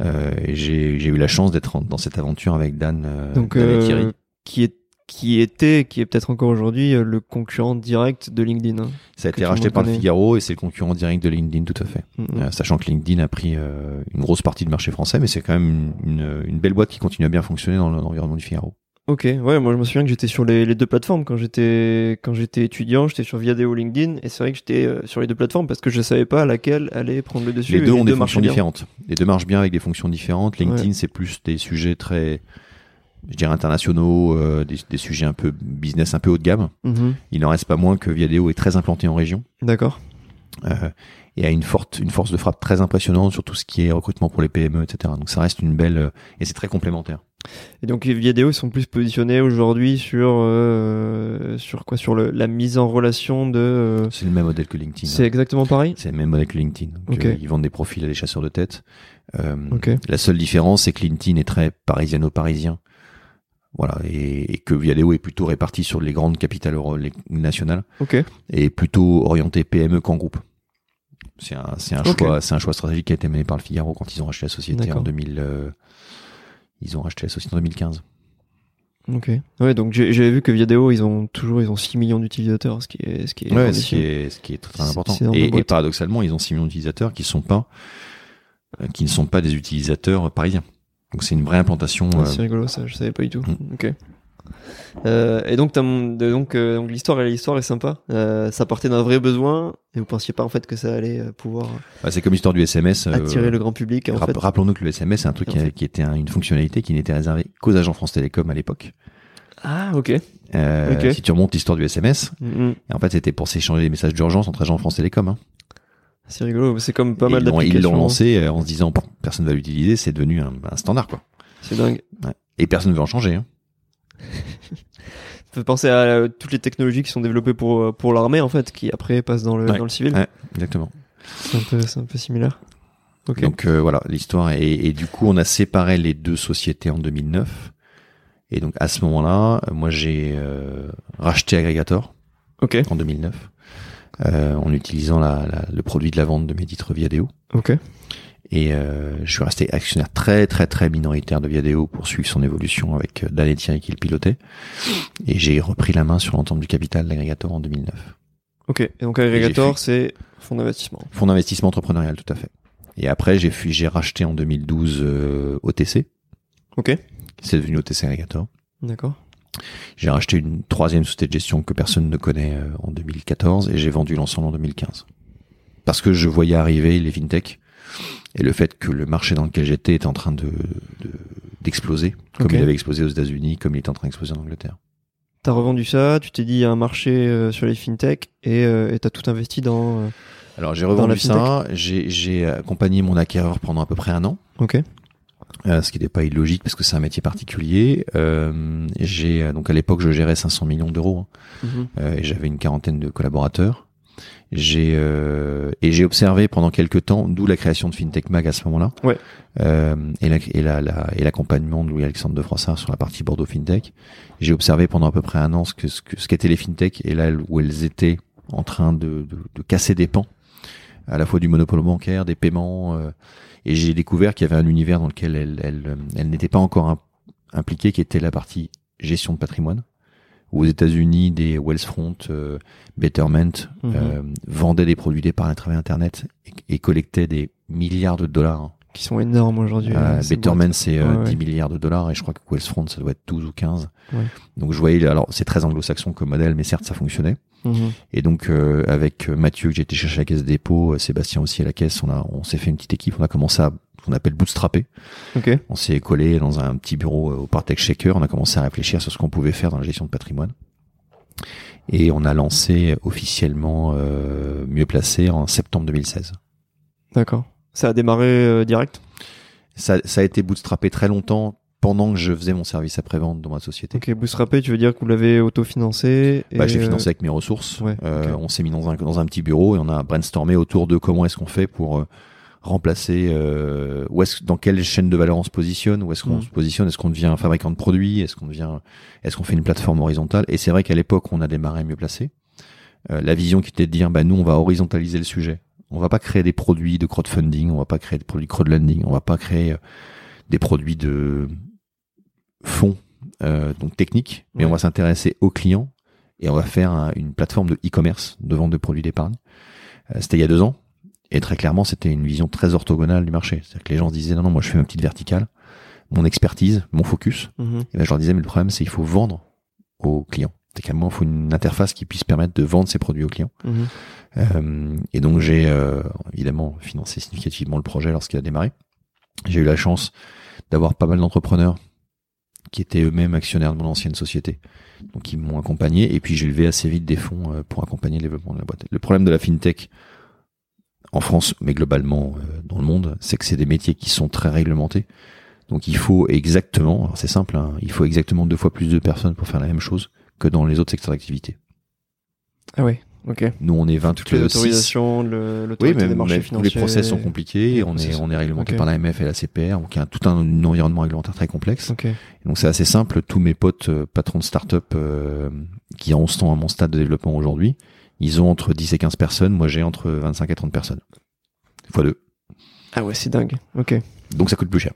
Euh, j'ai eu la chance d'être dans cette aventure avec Dan, Donc, Dan et Thierry. Qui est qui était, qui est peut-être encore aujourd'hui euh, le concurrent direct de LinkedIn. Hein, ça a été racheté par le Figaro et c'est le concurrent direct de LinkedIn, tout à fait. Mm-hmm. Euh, sachant que LinkedIn a pris euh, une grosse partie du marché français, mais c'est quand même une, une, belle boîte qui continue à bien fonctionner dans l'environnement du Figaro. Ok, ouais, moi je me souviens que j'étais sur les, les, deux plateformes quand j'étais quand j'étais étudiant, j'étais sur Viadeo LinkedIn et c'est vrai que j'étais sur les deux plateformes parce que je savais pas laquelle allait prendre le dessus. Les deux ont des fonctions différentes. Les deux marchent bien avec des fonctions différentes. LinkedIn c'est plus des sujets très je dirais internationaux, euh, des, des, sujets un peu business, un peu haut de gamme. Mhm. Il n'en reste pas moins que Viadeo est très implanté en région. D'accord. Euh, et a une forte, une force de frappe très impressionnante sur tout ce qui est recrutement pour les PME, etc. Donc ça reste une belle euh, et c'est très complémentaire. Et donc Viadeo ils sont plus positionnés aujourd'hui sur euh, sur quoi? Sur le, la mise en relation de. Euh, c'est le même modèle que LinkedIn. C'est exactement pareil? C'est le même modèle que LinkedIn. Donc, ils vendent des profils à des chasseurs de tête. La seule différence c'est que LinkedIn est très parisiano-parisien. Voilà, et, et, que Viadeo est plutôt réparti sur les grandes capitales nationales. Et plutôt orienté PME qu'en groupe. C'est un, c'est un choix, c'est un choix stratégique qui a été mené par le Figaro quand ils ont racheté la société en 2000. Euh, ils ont racheté la société en 2015. Ok. Ouais, donc j'avais vu que Viadeo, ils ont toujours, ils ont 6 millions d'utilisateurs, ce qui est, ce qui est, ouais, ce qui est, ce qui est très, important. Et, et, paradoxalement, ils ont 6 millions d'utilisateurs qui sont pas, euh, qui ne sont pas des utilisateurs parisiens. Donc c'est une vraie implantation. Ah, c'est euh, rigolo ça, je savais pas du tout. Mm. Ok. Euh, et donc, donc, euh, donc l'histoire, l'histoire est sympa. Euh, ça partait d'un vrai besoin, et vous pensiez pas en fait que ça allait pouvoir. Bah, c'est comme l'histoire du SMS. Attirer le grand public. En fait. Rappelons-nous que le SMS, c'est un truc qui, qui, était une fonctionnalité qui n'était réservée qu'aux agents France Télécom à l'époque. Ah, ok. Si tu remontes l'histoire du SMS, mm-hmm. et en fait, c'était pour s'échanger des messages d'urgence entre agents France Télécom. Hein. C'est rigolo, c'est comme pas mal d'applications. Ils l'ont lancé en se disant personne va l'utiliser, c'est devenu un, standard quoi. C'est dingue. Et personne ne veut en changer. Hein. Ça fait penser à euh, toutes les technologies qui sont développées pour euh, pour l'armée en fait, qui après passent dans le dans le civil. Ouais, exactement. C'est un peu c'est un peu similaire. Okay. Donc voilà l'histoire et, et, du coup on a séparé les deux sociétés en 2009 et donc à ce moment-là moi j'ai racheté Aggregator okay. en 2009 euh, en utilisant la, la, le produit de la vente de mes titres Viadeo. Ok. Et euh, je suis resté actionnaire très très très minoritaire de Viadeo pour suivre son évolution avec euh, Dan et Thierry qui le pilotait. Et j'ai repris la main sur l'ensemble du capital d'Aggregator en 2009. Ok. Et donc Aggregator, c'est fonds d'investissement. Fonds d'investissement entrepreneurial, tout à fait. Et après, j'ai j'ai racheté en 2012 euh, OTC. Ok. C'est devenu OTC Aggregator. D'accord. J'ai racheté une troisième société de gestion que personne ne connaît euh, en 2014 et j'ai vendu l'ensemble en 2015. Parce que je voyais arriver les fintech et le fait que le marché dans lequel j'étais était en train de d'exploser, comme il avait explosé aux États-Unis, comme il est en train d'exploser en Angleterre. T'as revendu ça, tu t'es dit il y a un marché euh, sur les fintech et euh, t'as tout investi dans. Euh, Alors j'ai revendu ça, j'ai accompagné mon acquéreur pendant à peu près un an. Ok. Ce qui n'était pas illogique parce que c'est un métier particulier. J'ai donc à l'époque je gérais 500 millions d'euros hein. mhm. et j'avais une quarantaine de collaborateurs. J'ai et j'ai observé pendant quelques temps, d'où la création de FinTech Mag à ce moment-là. Ouais. et la, et la, la et l'accompagnement de Louis Alexandre de Froissart sur la partie Bordeaux FinTech. J'ai observé pendant à peu près un an ce que ce que ce qu'étaient les FinTech et là où elles étaient en train de, de, de casser des pans, à la fois du monopole bancaire, des paiements et j'ai découvert qu'il y avait un univers dans lequel elle, elle, elle n'était pas encore impliquée, qui était la partie gestion de patrimoine. Aux États-Unis, des Wellsfront, euh, Betterment mhm. euh, vendaient des produits d'épargne à travers Internet et, collectaient des milliards de dollars. Hein. Qui sont énormes aujourd'hui. Euh, hein, Betterment, c'est 10 milliards de dollars et je crois que Wellsfront, ça doit être 12 ou 15. Donc je voyais, alors c'est très anglo-saxon comme modèle, mais certes ça fonctionnait. Mhm. Et donc euh, avec Mathieu que j'ai été chercher à la caisse des dépôts, euh, Sébastien aussi à la caisse, on a on s'est fait une petite équipe, on a commencé à qu'on appelle bootstrapper. Okay. On s'est collé dans un petit bureau euh, au Partech Shaker, on a commencé à réfléchir sur ce qu'on pouvait faire dans la gestion de patrimoine. Et on a lancé officiellement euh, mieux placé en septembre 2016. D'accord. Ça a démarré direct? Ça, ça a été bootstrappé très longtemps pendant que je faisais mon service après-vente dans ma société. Ok, Bootstrapé, tu veux dire que vous l'avez autofinancé et Bah, j'ai euh, financé avec mes ressources. ouais, Euh. On s'est mis dans un, dans un petit bureau et on a brainstormé autour de comment est-ce qu'on fait pour euh, remplacer, euh, où est-ce, dans quelle chaîne de valeur on se positionne, où est-ce qu'on Mhm. se positionne, est-ce qu'on devient un fabricant de produits, est-ce qu'on devient, est-ce qu'on fait une plateforme horizontale? Et c'est vrai qu'à l'époque, on a démarré mieux placé. Euh, la vision qui était de dire, bah, nous, on va horizontaliser le sujet. On va pas créer des produits de crowdfunding, on va pas créer des produits de crowdlending, on va pas créer euh, des produits de fonds, euh, donc techniques, mais on va s'intéresser aux clients et on va faire un- une plateforme de e-commerce de vente de produits d'épargne. Euh, c'était il y a deux ans et très clairement c'était une vision très orthogonale du marché. C'est-à-dire que les gens se disaient non non moi je fais ma petite verticale, mon expertise, mon focus. Mhm. Et ben, je leur disais mais le problème c'est qu'il faut vendre aux clients. C'est qu'à un moment il faut une interface qui puisse permettre de vendre ses produits aux clients. Mhm. Euh, et donc j'ai euh, évidemment financé significativement le projet lorsqu'il a démarré. J'ai eu la chance d'avoir pas mal d'entrepreneurs qui étaient eux-mêmes actionnaires de mon ancienne société, donc ils m'ont accompagné. Et puis j'ai levé assez vite des fonds euh, pour accompagner le développement de la boîte. Le problème de la fintech en France, mais globalement euh, dans le monde, c'est que c'est des métiers qui sont très réglementés. Donc il faut exactement, c'est simple, hein, il faut exactement deux fois plus de personnes pour faire la même chose que dans les autres secteurs d'activité. Ah ouais, ok. Nous on est 20 Toutes les autorisations, le- Oui, l'autorité mais, des marchés mais financiers. les process sont compliqués. On est, on est réglementé Ok. par l'AMF et la CPR, donc il y a tout un environnement réglementaire très complexe. Ok. Donc c'est assez simple. Tous mes potes euh, patrons de start-up euh, qui en sont à mon stade de développement aujourd'hui, ils ont entre 10 et 15 personnes. Moi, j'ai entre 25 et 30 personnes. Fois deux. Ah ouais, c'est dingue. Ok. Donc ça coûte plus cher.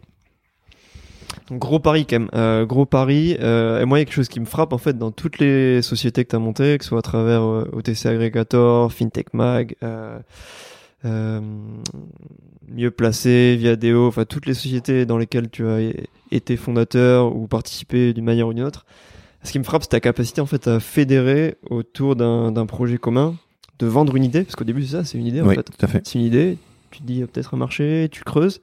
Donc, gros pari quand même. Euh, gros pari. Euh, et moi, il y a quelque chose qui me frappe en fait dans toutes les sociétés que tu as montées, que ce soit à travers euh, OTC Aggregator, FinTech Mag, mieux placé, Viadeo, enfin toutes les sociétés dans lesquelles tu as été fondateur ou participé d'une manière ou d'une autre. Ce qui me frappe, c'est ta capacité en fait à fédérer autour d'un projet commun, de vendre une idée, parce qu'au début c'est ça, c'est une idée en oui, fait. C'est une idée, tu te dis il y a peut-être un marché, tu creuses.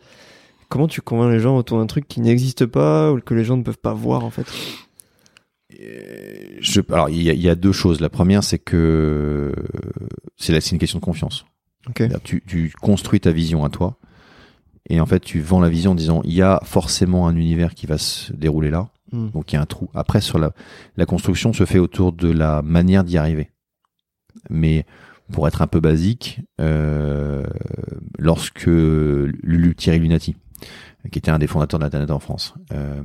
Comment tu convaincs les gens autour d'un truc qui n'existe pas ou que les gens ne peuvent pas voir en fait? Euh, Je, alors il y, a, il y a deux choses. La première, c'est que c'est une question de confiance. Tu, tu construis ta vision à toi, et en fait, tu vends la vision en disant il y a forcément un univers qui va se dérouler là, Hmm. donc il y a un trou. Après, sur la, la construction se fait autour de la manière d'y arriver. Mais pour être un peu basique, euh, lorsque Lulu Thierry Lunati, qui était un des fondateurs d'Internet en France, euh,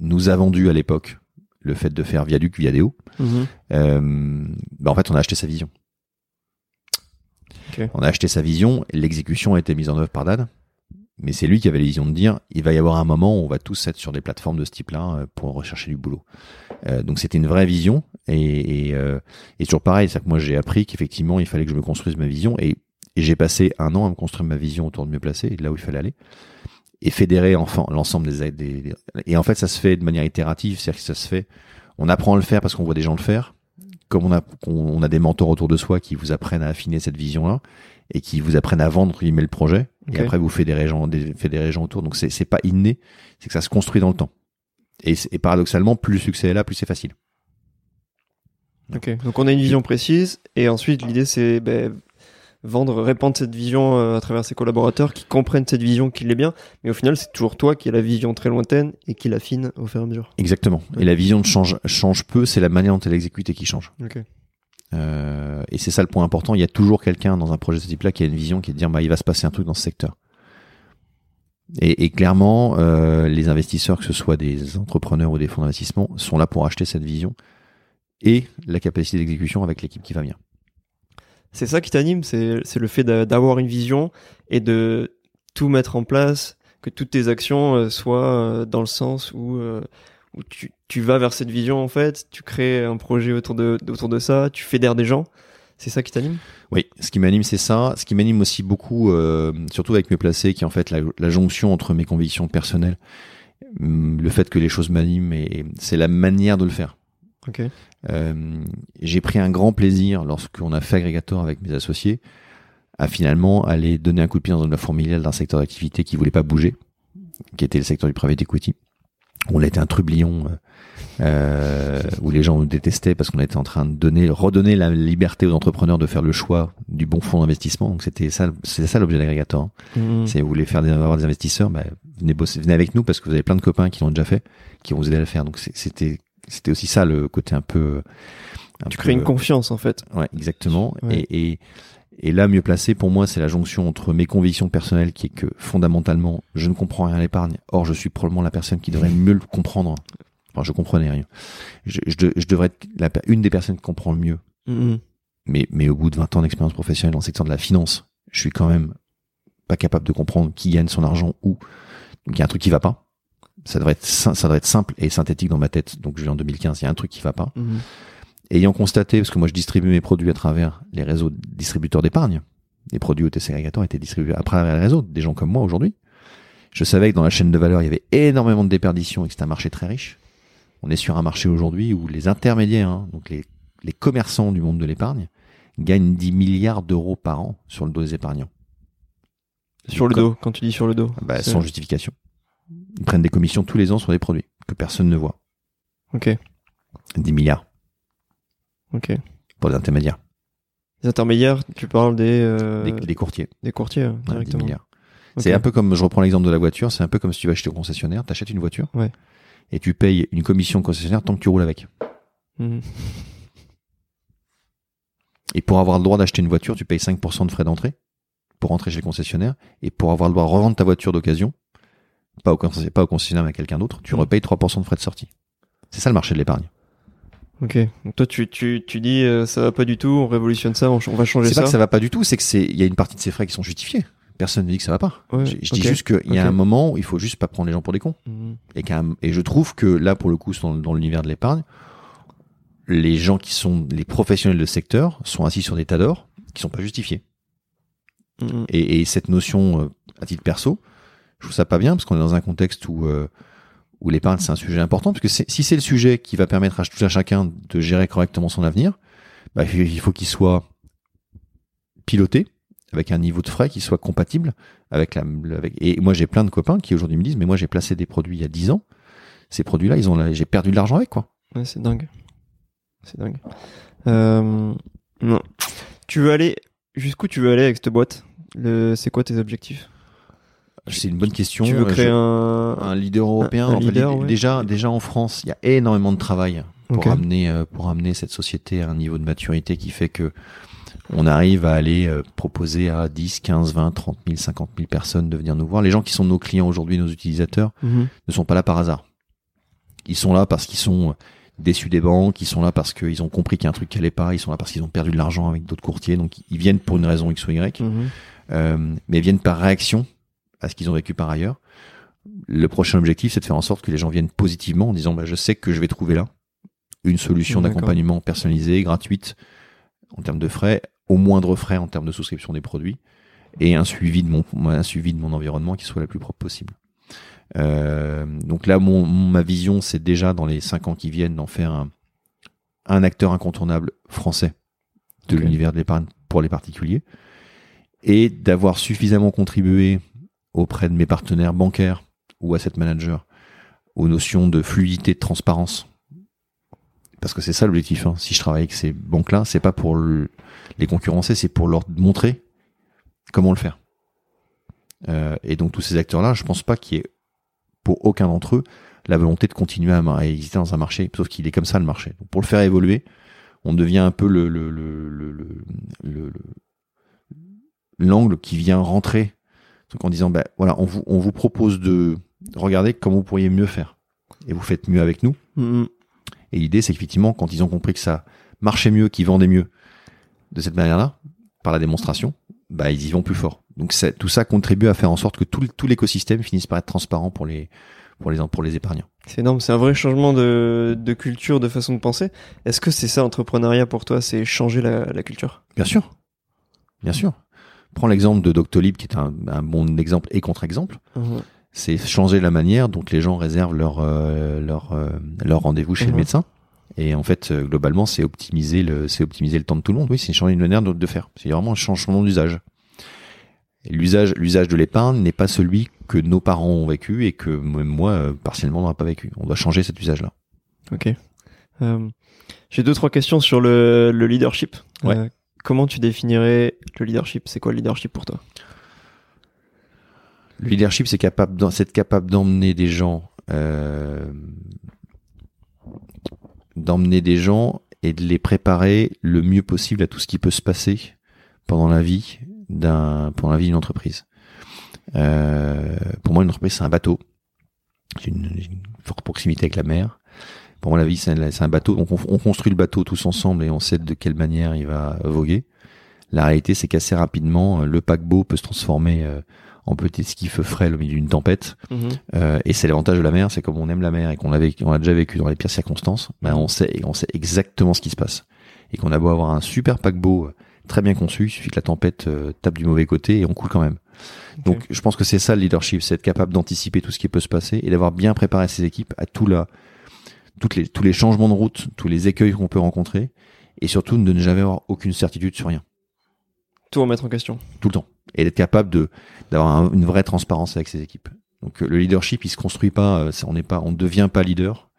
nous a vendu à l'époque le fait de faire Viaduc Viadeo, Mhm. euh, bah en fait, on a acheté sa vision. On a acheté sa vision, l'exécution a été mise en œuvre par Dan, mais c'est lui qui avait la vision de dire il va y avoir un moment où on va tous être sur des plateformes de ce type-là euh, pour rechercher du boulot. Euh, donc c'était une vraie vision et, et, euh, et toujours pareil, c'est que moi j'ai appris qu'effectivement il fallait que je me construise ma vision et, et j'ai passé un an à me construire ma vision autour de mieux placé, là où il fallait aller et fédérer enfin l'ensemble des, des, des- et en fait ça se fait de manière itérative, c'est-à-dire que ça se fait, on apprend à le faire parce qu'on voit des gens le faire, comme on a on a des mentors autour de soi qui vous apprennent à affiner cette vision-là et qui vous apprennent à vendre guillemets, le projet Ok. et après vous fédérez gens des, fédérez gens autour donc c'est c'est pas inné c'est que ça se construit dans le temps et, et paradoxalement plus le succès est là plus c'est facile Ok. Donc on a une vision précise et ensuite l'idée c'est ben, vendre, répandre cette vision euh, à travers ses collaborateurs qui comprennent cette vision, qui l'est bien. Mais au final c'est toujours toi qui as la vision très lointaine et qui l'affine au fur et à mesure. exactement et la vision change change peu c'est la manière dont elle est exécutée qui change Ok. Euh, et c'est ça le point important. Il y a toujours quelqu'un dans un projet de ce type là qui a une vision qui est de dire bah il va se passer un truc dans ce secteur. Et, clairement euh, les investisseurs que ce soit des entrepreneurs ou des fonds d'investissement sont là pour acheter cette vision et la capacité d'exécution avec l'équipe qui va bien C'est ça qui t'anime, c'est le fait d'a- d'avoir une vision et de tout mettre en place, que toutes tes actions euh, soient dans le sens où, où tu, tu vas vers cette vision en fait, tu crées un projet autour de, autour de ça, tu fédères des gens. C'est ça qui t'anime? Oui, ce qui m'anime, c'est ça. Ce qui m'anime aussi beaucoup, euh, surtout avec Mieux Placé, qui est en fait la, la jonction entre mes convictions personnelles, hum, le fait que les choses m'animent, et c'est la manière de le faire. Ok. Euh, J'ai pris un grand plaisir lorsqu'on a fait Aggregator avec mes associés à finalement aller donner un coup de pied dans une fourmilière d'un secteur d'activité qui voulait pas bouger, qui était le secteur du private equity. On a été un trublion euh, euh, où les gens nous détestaient parce qu'on était en train de donner, redonner la liberté aux entrepreneurs de faire le choix du bon fonds d'investissement. Donc c'était ça, c'était ça l'objet d'Aggregator. hein. Mhm. C'est vous voulez faire des, avoir des investisseurs, bah, venez bosser, venez avec nous parce que vous avez plein de copains qui l'ont déjà fait, qui vont vous aider à le faire. Donc c'était c'était aussi ça le côté un peu. Un tu crées une confiance en fait. Ouais, exactement. Et, et et là, mieux placé pour moi, c'est la jonction entre mes convictions personnelles, qui est que fondamentalement, je ne comprends rien à l'épargne. Or, je suis probablement la personne qui devrait mieux le comprendre. Enfin, je comprenais rien. Je, je, devrais être la, une des personnes qui comprend le mieux. Mm-hmm. Mais, mais au bout de 20 ans d'expérience professionnelle dans le secteur de la finance, je suis quand même pas capable de comprendre qui gagne son argent où. Donc il y a un truc qui va pas. Ça devrait être ça devrait être simple et synthétique dans ma tête. Donc je vais en 2015, il y a un truc qui va pas. Mm-hmm ayant constaté, parce que moi je distribue mes produits à travers les réseaux distributeurs d'épargne, les produits OTC agrégateurs étaient distribués à travers les réseaux, des gens comme moi aujourd'hui. Je savais que dans la chaîne de valeur, il y avait énormément de déperditions et que c'était un marché très riche. On est sur un marché aujourd'hui où les intermédiaires, hein, donc les, les commerçants du monde de l'épargne, gagnent 10 milliards d'euros par an sur le dos des épargnants. Sur le dos, quand tu dis sur le dos bah, Sans justification. Ils prennent des commissions tous les ans sur des produits que personne ne voit. Ok. 10 milliards. Ok. Pour les intermédiaires. Les intermédiaires, tu parles des, euh... des, courtiers. Des courtiers, directement. C'est un peu comme, je reprends l'exemple de la voiture, c'est un peu comme si tu vas acheter au concessionnaire, t'achètes une voiture. Ouais. Et tu payes une commission concessionnaire tant que tu roules avec. Mhm. Et pour avoir le droit d'acheter une voiture, tu payes 5% de frais d'entrée pour rentrer chez le concessionnaire. Et pour avoir le droit de revendre ta voiture d'occasion, pas au, pas au concessionnaire mais à quelqu'un d'autre, tu mhm. repayes 3% de frais de sortie. C'est ça le marché de l'épargne. Ok. Donc toi, tu, tu, tu dis euh, ça va pas du tout, on révolutionne ça, on, va changer ça. C'est pas que ça va pas du tout, c'est que c'est il y a une partie de ces frais qui sont justifiés. Personne ne dit que ça va pas. je, dis juste qu'il y a un moment où il faut juste pas prendre les gens pour des cons. Mhm. Et, et je trouve que là, pour le coup, dans, dans l'univers de l'épargne, les gens qui sont les professionnels de secteur sont assis sur des tas d'or qui sont pas justifiés. Mhm. Et, et, cette notion, euh, à titre perso, je trouve ça pas bien parce qu'on est dans un contexte où euh, où l'épargne c'est un sujet important, parce que si c'est le sujet qui va permettre à tout à chacun de gérer correctement son avenir, bah, il faut qu'il soit piloté avec un niveau de frais qui soit compatible avec la avec et moi j'ai plein de copains qui aujourd'hui me disent mais moi j'ai placé des produits il y a 10 ans. Ces produits là ils ont j'ai perdu de l'argent avec quoi. Ouais, c'est dingue. C'est dingue. Euh, non. Tu veux aller jusqu'où tu veux aller avec cette boîte? Le c'est quoi tes objectifs? C'est une bonne question. Tu veux créer un... leader européen Déjà, déjà en France, il y a énormément de travail pour amener euh, pour amener cette société à un niveau de maturité qui fait que on arrive à aller euh, proposer à 10, 15, 20, 30 000, 50 000 personnes de venir nous voir. Les gens qui sont nos clients aujourd'hui, nos utilisateurs, mhm. ne sont pas là par hasard. Ils sont là parce qu'ils sont déçus des banques, ils sont là parce qu'ils ont compris qu'il y a un truc qui allait pas, ils sont là parce qu'ils ont perdu de l'argent avec d'autres courtiers, donc ils viennent pour une raison X ou Y, mhm. euh, mais ils viennent par réaction à ce qu'ils ont vécu par ailleurs. Le prochain objectif, c'est de faire en sorte que les gens viennent positivement en disant bah, je sais que je vais trouver là une solution d'accompagnement personnalisée, gratuite en termes de frais, au moindre frais en termes de souscription des produits, et un suivi de mon, un suivi de mon environnement qui soit le plus propre possible. Euh, donc là, mon, ma vision, c'est déjà dans les cinq ans qui viennent d'en faire un, un acteur incontournable français de l'univers de l'épargne pour les particuliers et d'avoir suffisamment contribué auprès de mes partenaires bancaires ou asset managers aux notions de fluidité, de transparence. Parce que c'est ça l'objectif. Hein. Si je travaille avec ces banques-là, c'est pas pour les concurrencer, c'est pour leur montrer comment le faire. Euh, et donc tous ces acteurs-là, je pense pas qu'il y ait pour aucun d'entre eux la volonté de continuer à, exister dans un marché, sauf qu'il est comme ça le marché. Pour le faire évoluer, on devient un peu le l'angle qui vient rentrer donc en disant, ben voilà, on vous, on vous propose de regarder comment vous pourriez mieux faire. Et vous faites mieux avec nous. Mm-hmm. Et l'idée, c'est qu'effectivement, quand ils ont compris que ça marchait mieux, qu'ils vendaient mieux de cette manière-là, par la démonstration, bah, ils y vont plus fort. Donc tout ça contribue à faire en sorte que tout, tout l'écosystème finisse par être transparent pour les, pour les, pour les épargnants. C'est énorme, c'est un vrai changement de, de culture, de façon de penser. Est-ce que c'est ça l'entrepreneuriat pour toi, c'est changer la, la culture? Bien sûr, bien sûr. Prends l'exemple de Doctolib, qui est un, bon exemple et contre-exemple. Mhm. C'est changer la manière dont les gens réservent leur euh, leur euh, leur rendez-vous chez le mhm. médecin. Et en fait, euh, globalement, c'est optimiser le c'est optimiser le temps de tout le monde. Oui, c'est changer une manière de, faire. C'est vraiment un changement d'usage. L'usage l'usage de l'épargne n'est pas celui que nos parents ont vécu et que même moi partiellement n'aurais pas vécu. On doit changer cet usage-là. Ok. J'ai deux trois questions sur le, le leadership. Comment tu définirais le leadership? C'est quoi le leadership pour toi? Le leadership, c'est capable, c'est capable d'emmener des gens, euh, d'emmener des gens et de les préparer le mieux possible à tout ce qui peut se passer pendant la vie d'un, pendant la vie d'une entreprise. Euh, pour moi, une entreprise, c'est un bateau. J'ai une, une forte proximité avec la mer. Pour moi, la vie, c'est un, bateau. Donc, on, on construit le bateau tous ensemble et on sait de quelle manière il va voguer. La réalité, c'est qu'assez rapidement, le paquebot peut se transformer euh, en petit skiff frêle au milieu d'une tempête. Mhm. Euh, et c'est l'avantage de la mer, c'est comme on aime la mer et qu'on l'a vécu- on a déjà vécu dans les pires circonstances, ben on sait, on sait exactement ce qui se passe. Et qu'on a beau avoir un super paquebot euh, très bien conçu, il suffit que la tempête euh, tape du mauvais côté et on coule quand même. Donc je pense que c'est ça le leadership, c'est être capable d'anticiper tout ce qui peut se passer et d'avoir bien préparé ses équipes à tout la, toutes les, tous les changements de route, tous les écueils qu'on peut rencontrer et surtout de ne jamais avoir aucune certitude sur rien, Tout remettre en question. tout le temps. Et d'être capable de d'avoir un- une vraie transparence avec ses équipes. Donc euh, le leadership, il se construit pas, euh, on n'est pas, on ne devient pas leader.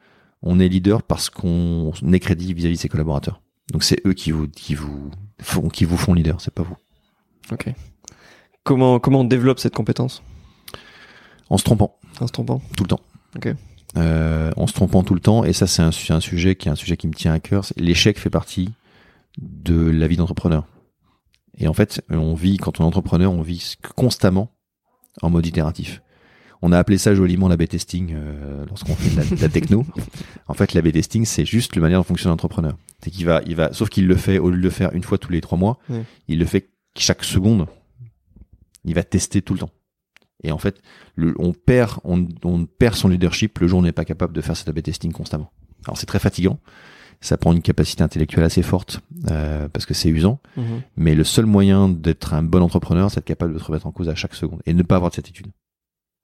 On est leader parce qu'on est crédible vis-à-vis de ses collaborateurs. Donc c'est eux qui vous qui vous font qui vous font leader, c'est pas vous. Ok. Comment, comment on développe cette compétence? En se trompant en se trompant tout le temps. Ok. Euh, en se trompant tout le temps et ça c'est un, su- un sujet qui est un sujet qui me tient à cœur. L'échec fait partie de la vie d'entrepreneur. Et en fait, on vit quand on est entrepreneur, on vit constamment en mode itératif. On a appelé ça joliment l'A/B testing euh, lorsqu'on fait de la, de la techno. En fait, l'A/B testing, c'est juste la manière dont fonctionne l'entrepreneur. C'est qu'il va, il va, sauf qu'il le fait au lieu de le faire une fois tous les trois mois, il le fait chaque seconde. Il va tester tout le temps. Et en fait, le, on perd, on, on perd son leadership le jour où on n'est pas capable de faire cet A/B testing constamment. Alors c'est très fatigant. Ça prend une capacité intellectuelle assez forte euh, parce que c'est usant. Mhm. Mais le seul moyen d'être un bon entrepreneur, c'est d'être capable de se remettre en cause à chaque seconde et ne pas avoir de certitude.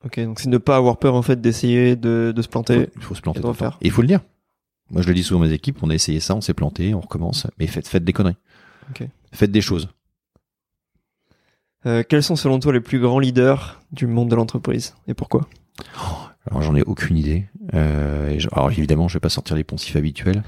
Ok, donc c'est ne pas avoir peur en fait d'essayer de, de se planter. Il faut se planter. et de refaire. Et il faut le dire. Moi, je le dis souvent à mes équipes, on a essayé ça, on s'est planté, on recommence, mais faites, faites des conneries. Faites des choses. Euh, quels sont selon toi les plus grands leaders du monde de l'entreprise et pourquoi? Alors, j'en ai aucune idée. Euh, et je- alors, évidemment, je vais pas sortir les poncifs habituels.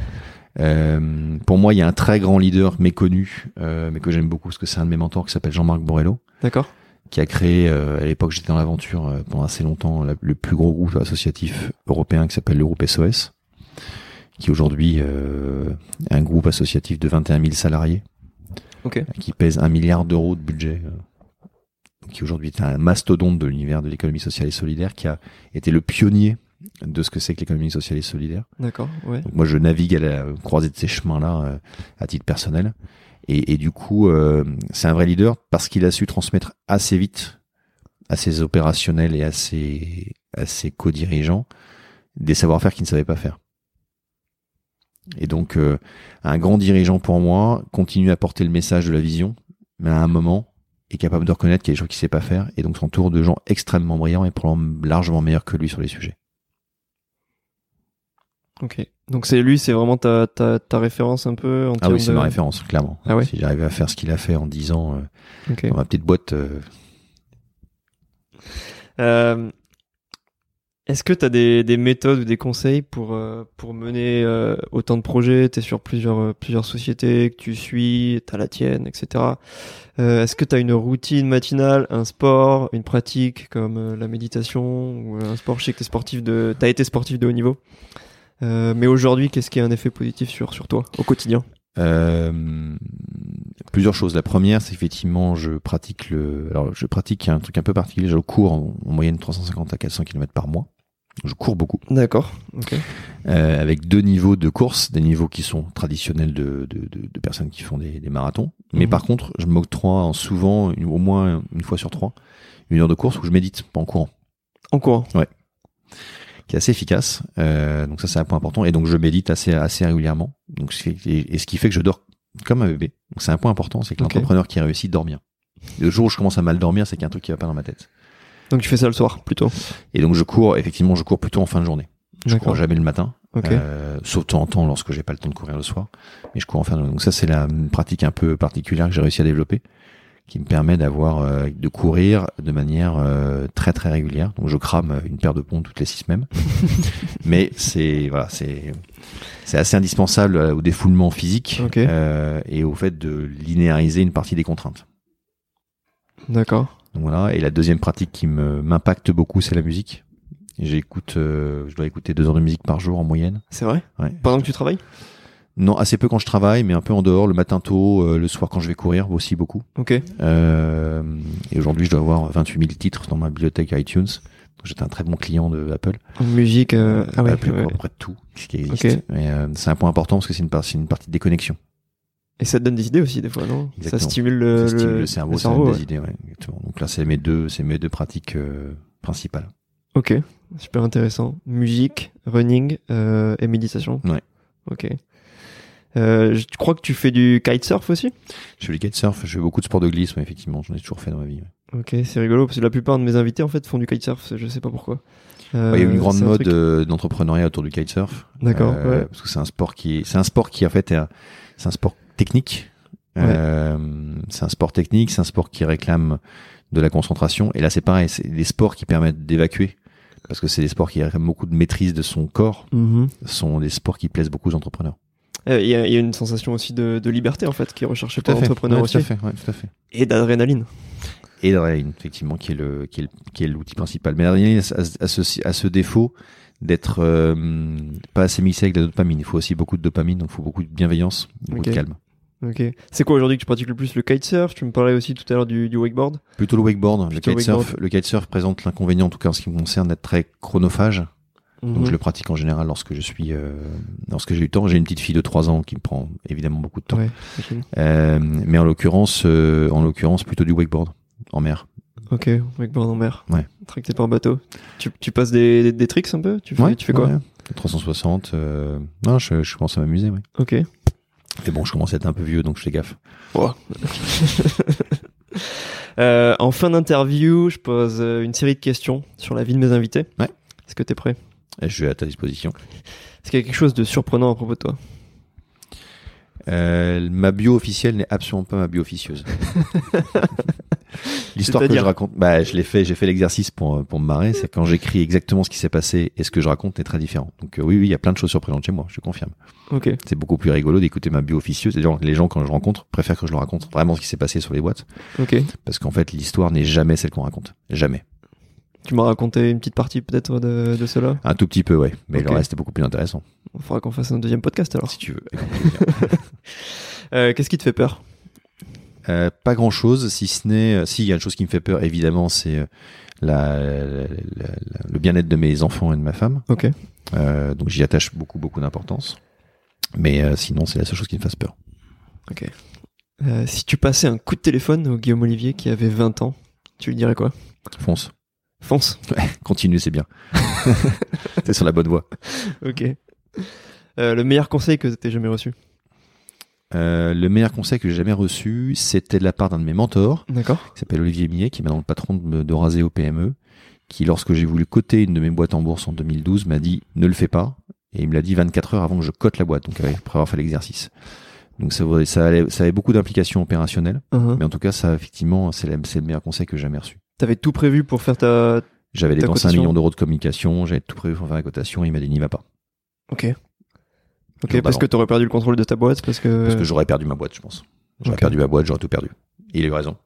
Euh, pour moi, il y a un très grand leader méconnu, euh, mais que j'aime beaucoup, parce que c'est un de mes mentors qui s'appelle Jean-Marc Borello, D'accord qui a créé, euh, à l'époque, j'étais dans l'aventure euh, pendant assez longtemps, la- le plus gros groupe associatif européen qui s'appelle le groupe SOS, qui aujourd'hui euh, est un groupe associatif de 21 000 salariés, Ok. qui pèse un milliard d'euros de budget, qui aujourd'hui est un mastodonte de l'univers de l'économie sociale et solidaire, qui a été le pionnier de ce que c'est que l'économie sociale et solidaire. D'accord, ouais. Donc moi, je navigue à la croisée de ces chemins-là euh, à titre personnel. Et, et du coup, euh, c'est un vrai leader parce qu'il a su transmettre assez vite à ses opérationnels et à ses, à ses co-dirigeants des savoir-faire qu'ils ne savaient pas faire. Et donc, euh, un grand dirigeant pour moi continue à porter le message de la vision, mais à un moment est capable de reconnaître qu'il y a des choses qu'il ne sait pas faire et donc s'entoure de gens extrêmement brillants et probablement largement meilleurs que lui sur les sujets. Ok. Donc c'est lui, c'est vraiment ta, ta, ta référence un peu en Ah oui, c'est de- ma référence, clairement. Ah ouais Si j'arrivais à faire ce qu'il a fait en 10 ans euh, Ok. dans ma petite boîte, euh, Euh, Est-ce que tu as des, des méthodes ou des conseils pour, euh, pour mener euh, autant de projets? Tu es sur plusieurs, euh, plusieurs sociétés que tu suis, tu la tienne, etc. Est-ce que tu as une routine matinale, un sport, une pratique comme la méditation ou un sport? Je sais que tu sportif de, as été sportif de haut niveau. Mais aujourd'hui, qu'est-ce qui a un effet positif sur, sur toi au quotidien? Plusieurs choses. La première, c'est effectivement, je pratique le, alors je pratique un truc un peu particulier. Je cours en, en moyenne 350 à 400 km par mois. Je cours beaucoup, D'accord. Ok. euh, avec deux niveaux de course, des niveaux qui sont traditionnels de, de, de, de personnes qui font des, des marathons. Mais Mhm. par contre, je m'octroie en souvent, une- au moins une fois sur trois, une heure de course où je médite, pas en courant. En courant. qui est assez efficace. Euh, donc ça c'est un point important. Et donc je médite assez assez régulièrement. Donc et, et ce qui fait que je dors comme un bébé. Donc c'est un point important, c'est que l'entrepreneur qui réussit dort bien. Le jour où je commence à mal dormir, c'est qu'il y a un truc qui va pas dans ma tête. Donc tu fais ça le soir plutôt. Et donc je cours, effectivement, je cours plutôt en fin de journée. Je cours jamais le matin, Ok. euh, sauf de temps en temps lorsque j'ai pas le temps de courir le soir. Mais je cours en fin de journée. Donc ça c'est la une pratique un peu particulière que j'ai réussi à développer, qui me permet d'avoir euh, de courir de manière euh, très très régulière. Donc je crame une paire de ponts toutes les six semaines. Mais c'est voilà, c'est c'est assez indispensable euh, au défoulement physique Ok. euh, et au fait de linéariser une partie des contraintes. D'accord. Donc voilà. Et la deuxième pratique qui me m'impacte beaucoup, c'est la musique. J'écoute, euh, je dois écouter deux heures de musique par jour en moyenne. C'est vrai? Ouais. Pendant que tu travailles? Non, assez peu quand je travaille, mais un peu en dehors, le matin tôt, euh, le soir quand je vais courir, aussi beaucoup. Ok. Euh, et aujourd'hui, je dois avoir 28 000 titres dans ma bibliothèque iTunes. J'étais un très bon client de Apple. En musique, euh, ah ouais, Apple, ouais. à peu près de tout ce qui existe. C'est un point important parce que c'est une, par- une partie de déconnexion. Et ça te donne des idées aussi, des fois, non? Ça stimule le, ça stimule le- le cerveau, le ça donne des ouais. idées. Ouais, exactement. Donc là, c'est mes deux, c'est mes deux pratiques euh, principales. Ok, super intéressant. Musique, running euh, et méditation. Ouais. Ok. Euh, je crois que tu fais du kitesurf aussi? Je fais du kitesurf, je fais beaucoup de sports de glisse, mais effectivement, j'en ai toujours fait dans ma vie. ouais. Ok, c'est rigolo parce que la plupart de mes invités en fait font du kitesurf, je sais pas pourquoi. Euh, Ouais, Il y a eu une grande c'est un mode truc- euh, d'entrepreneuriat autour du kitesurf. D'accord, Euh, ouais. Parce que c'est un sport qui est, c'est un sport qui en fait c'est un sport technique. Euh, c'est un sport technique, c'est un sport qui réclame de la concentration. Et là, c'est pareil, c'est des sports qui permettent d'évacuer. Parce que c'est des sports qui réclament beaucoup de maîtrise de son corps. Mhm. Ce sont des sports qui plaisent beaucoup aux entrepreneurs. Euh, Il y, a, il y a une sensation aussi de, de liberté en fait qui est recherchée par l'entrepreneur Ouais, aussi. tout à fait, ouais, tout à fait. Et d'adrénaline. Et l'adrénaline, effectivement, qui est le, qui est qui est l'outil principal. Mais l'adrénaline a, a- a ce, a ce défaut d'être euh, pas assez mixé avec de la dopamine. Il faut aussi beaucoup de dopamine, donc il faut beaucoup de bienveillance, beaucoup de calme. Ok. C'est quoi aujourd'hui que tu pratiques le plus Le kitesurf? Tu me parlais aussi tout à l'heure du, du wakeboard. Plutôt le wakeboard. Le kitesurf, le kitesurf présente l'inconvénient, en tout cas en ce qui me concerne, d'être très chronophage. Donc Mhm. je le pratique en général lorsque je suis, euh, lorsque j'ai le temps. J'ai une petite fille de 3 ans qui me prend évidemment beaucoup de temps. Ouais. Euh, mais en l'occurrence, euh, en l'occurrence plutôt du wakeboard en mer. Ok, wakeboard en mer. Ouais. Tracté par bateau. Tu, tu passes des, des, des tricks un peu? Tu fais, tu fais quoi? ouais. 360. euh, Non, je, je commence à m'amuser. Ouais. Ok. Mais bon, je commence à être un peu vieux, donc je fais gaffe. Euh, en fin d'interview, je pose euh, une série de questions sur la vie de mes invités. Ouais. Est-ce que t'es prêt? Et je suis à ta disposition. Est-ce qu'il y a quelque chose de surprenant à propos de toi? Euh, ma bio officielle n'est absolument pas ma bio officieuse. L'histoire que C'est-à-dire je raconte, bah, je l'ai fait, j'ai fait l'exercice pour, pour me marrer, c'est quand j'écris exactement ce qui s'est passé et ce que je raconte est très différent. Donc euh, oui, oui, il y a plein de choses surprenantes chez moi, je confirme. Ok. C'est beaucoup plus rigolo d'écouter ma bio officieuse. Gens, les gens, quand je rencontre, préfèrent que je leur raconte vraiment ce qui s'est passé sur les boîtes. Ok. Parce qu'en fait, l'histoire n'est jamais celle qu'on raconte. Jamais. Tu m'as raconté une petite partie peut-être de, de cela? Un tout petit peu, ouais. Mais le reste est beaucoup plus intéressant, Il faudra qu'on fasse un deuxième podcast alors. si tu veux. Euh, Qu'est-ce qui te fait peur? Euh, pas grand chose, si ce n'est, euh, si il y a une chose qui me fait peur, évidemment, c'est euh, la, la- la- la- le bien-être de mes enfants et de ma femme. Ok. Euh, donc j'y attache beaucoup, beaucoup d'importance. Mais euh, sinon, c'est la seule chose qui me fasse peur. Ok. Si tu passais un coup de téléphone au Guillaume Olivier qui avait 20 ans, tu lui dirais quoi? Fonce, Fonce. continue, c'est bien. T'es sur la bonne voie. Ok. Le meilleur conseil que t'aies jamais reçu? Euh, le meilleur conseil que j'ai jamais reçu, c'était de la part d'un de mes mentors, D'accord. qui s'appelle Olivier Millet, qui est maintenant le patron de, de Raseo PME, qui, lorsque j'ai voulu coter une de mes boîtes en bourse en 2012, m'a dit ne le fais pas. Et il me l'a dit 24 heures avant que je cote la boîte, donc après avoir fait l'exercice. Donc ça, ça, allait- ça avait beaucoup d'implications opérationnelles, Uh-huh. mais en tout cas, ça effectivement, c'est le, c'est le meilleur conseil que j'ai jamais reçu. T'avais tout prévu pour faire ta. J'avais dépensé un million d'euros de communication, j'avais tout prévu pour faire la cotation, et il m'a dit n'y va pas. Ok. Ok, parce d'avant. que t'aurais perdu le contrôle de ta boîte, parce que. Parce que j'aurais perdu ma boîte, je pense. J'aurais perdu ma boîte, j'aurais tout perdu. Et il a eu raison.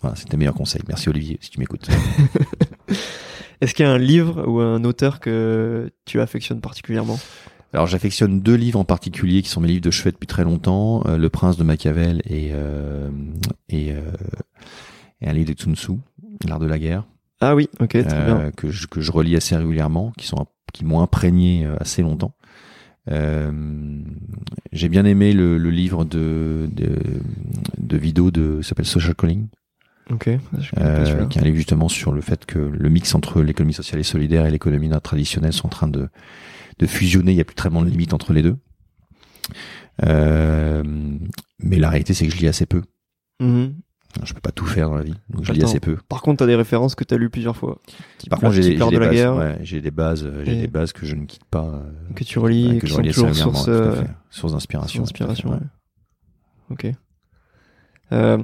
Voilà, c'était le meilleur conseil. Merci Olivier, si tu m'écoutes. Est-ce qu'il y a un livre ou un auteur que tu affectionnes particulièrement? Alors j'affectionne deux livres en particulier qui sont mes livres de chevet depuis très longtemps, euh, Le Prince de Machiavel et et, euh, et un livre de Sun Tzu, L'art de la guerre, Ah oui, ok, très bien. euh, que je que je relis assez régulièrement, qui sont qui m'ont imprégné euh, assez longtemps. Euh, j'ai bien aimé le, le livre de de, de vidéo de s'appelle Social Calling, Ok. euh, qui est un livre justement sur le fait que le mix entre l'économie sociale et solidaire et l'économie traditionnelle sont en train de, de fusionner. Il n'y a plus vraiment de limite entre les deux. Euh, mais la réalité, c'est que je lis assez peu. Mhm. Je peux pas tout faire dans la vie, donc je lis assez peu. Par contre, t'as des références que t'as lues plusieurs fois. Par contre, j'ai des, de la bases, guerre ouais, j'ai des bases, euh, j'ai des bases que je ne quitte pas, euh, que tu relis ouais, que je relis toujours source, euh, source d'inspiration. ouais. Ok. Euh,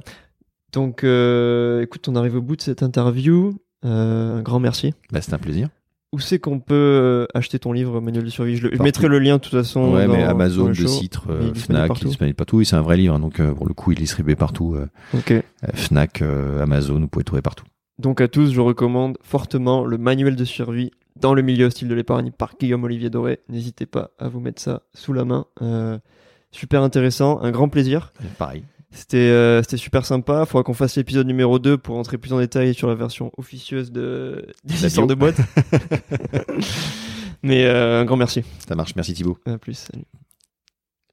donc, euh, écoute, on arrive au bout de cette interview. Un grand merci. Bah, c'est un plaisir. Où c'est qu'on peut euh, acheter ton livre Manuel de survie? Je, le- je Partout. mettrai le lien de toute façon. ouais, dans- mais Amazon, le. Citre, euh, Fnac, il est disponible partout. Oui, c'est un vrai livre, hein, donc euh, pour le coup, il est distribué partout. euh, Fnac, Amazon, vous pouvez trouver partout. Donc à tous, je recommande fortement le manuel de survie dans le milieu hostile de l'épargne par Guillaume Olivier Doré. N'hésitez pas à vous mettre ça sous la main. Super intéressant, un grand plaisir. Pareil. C'était euh, c'était super sympa. Il faudra qu'on fasse l'épisode numéro 2 pour entrer plus en détail sur la version officieuse de des histoires de boîte. Mais euh, un grand merci. Ça marche. Merci Thibaut. À plus. Salut.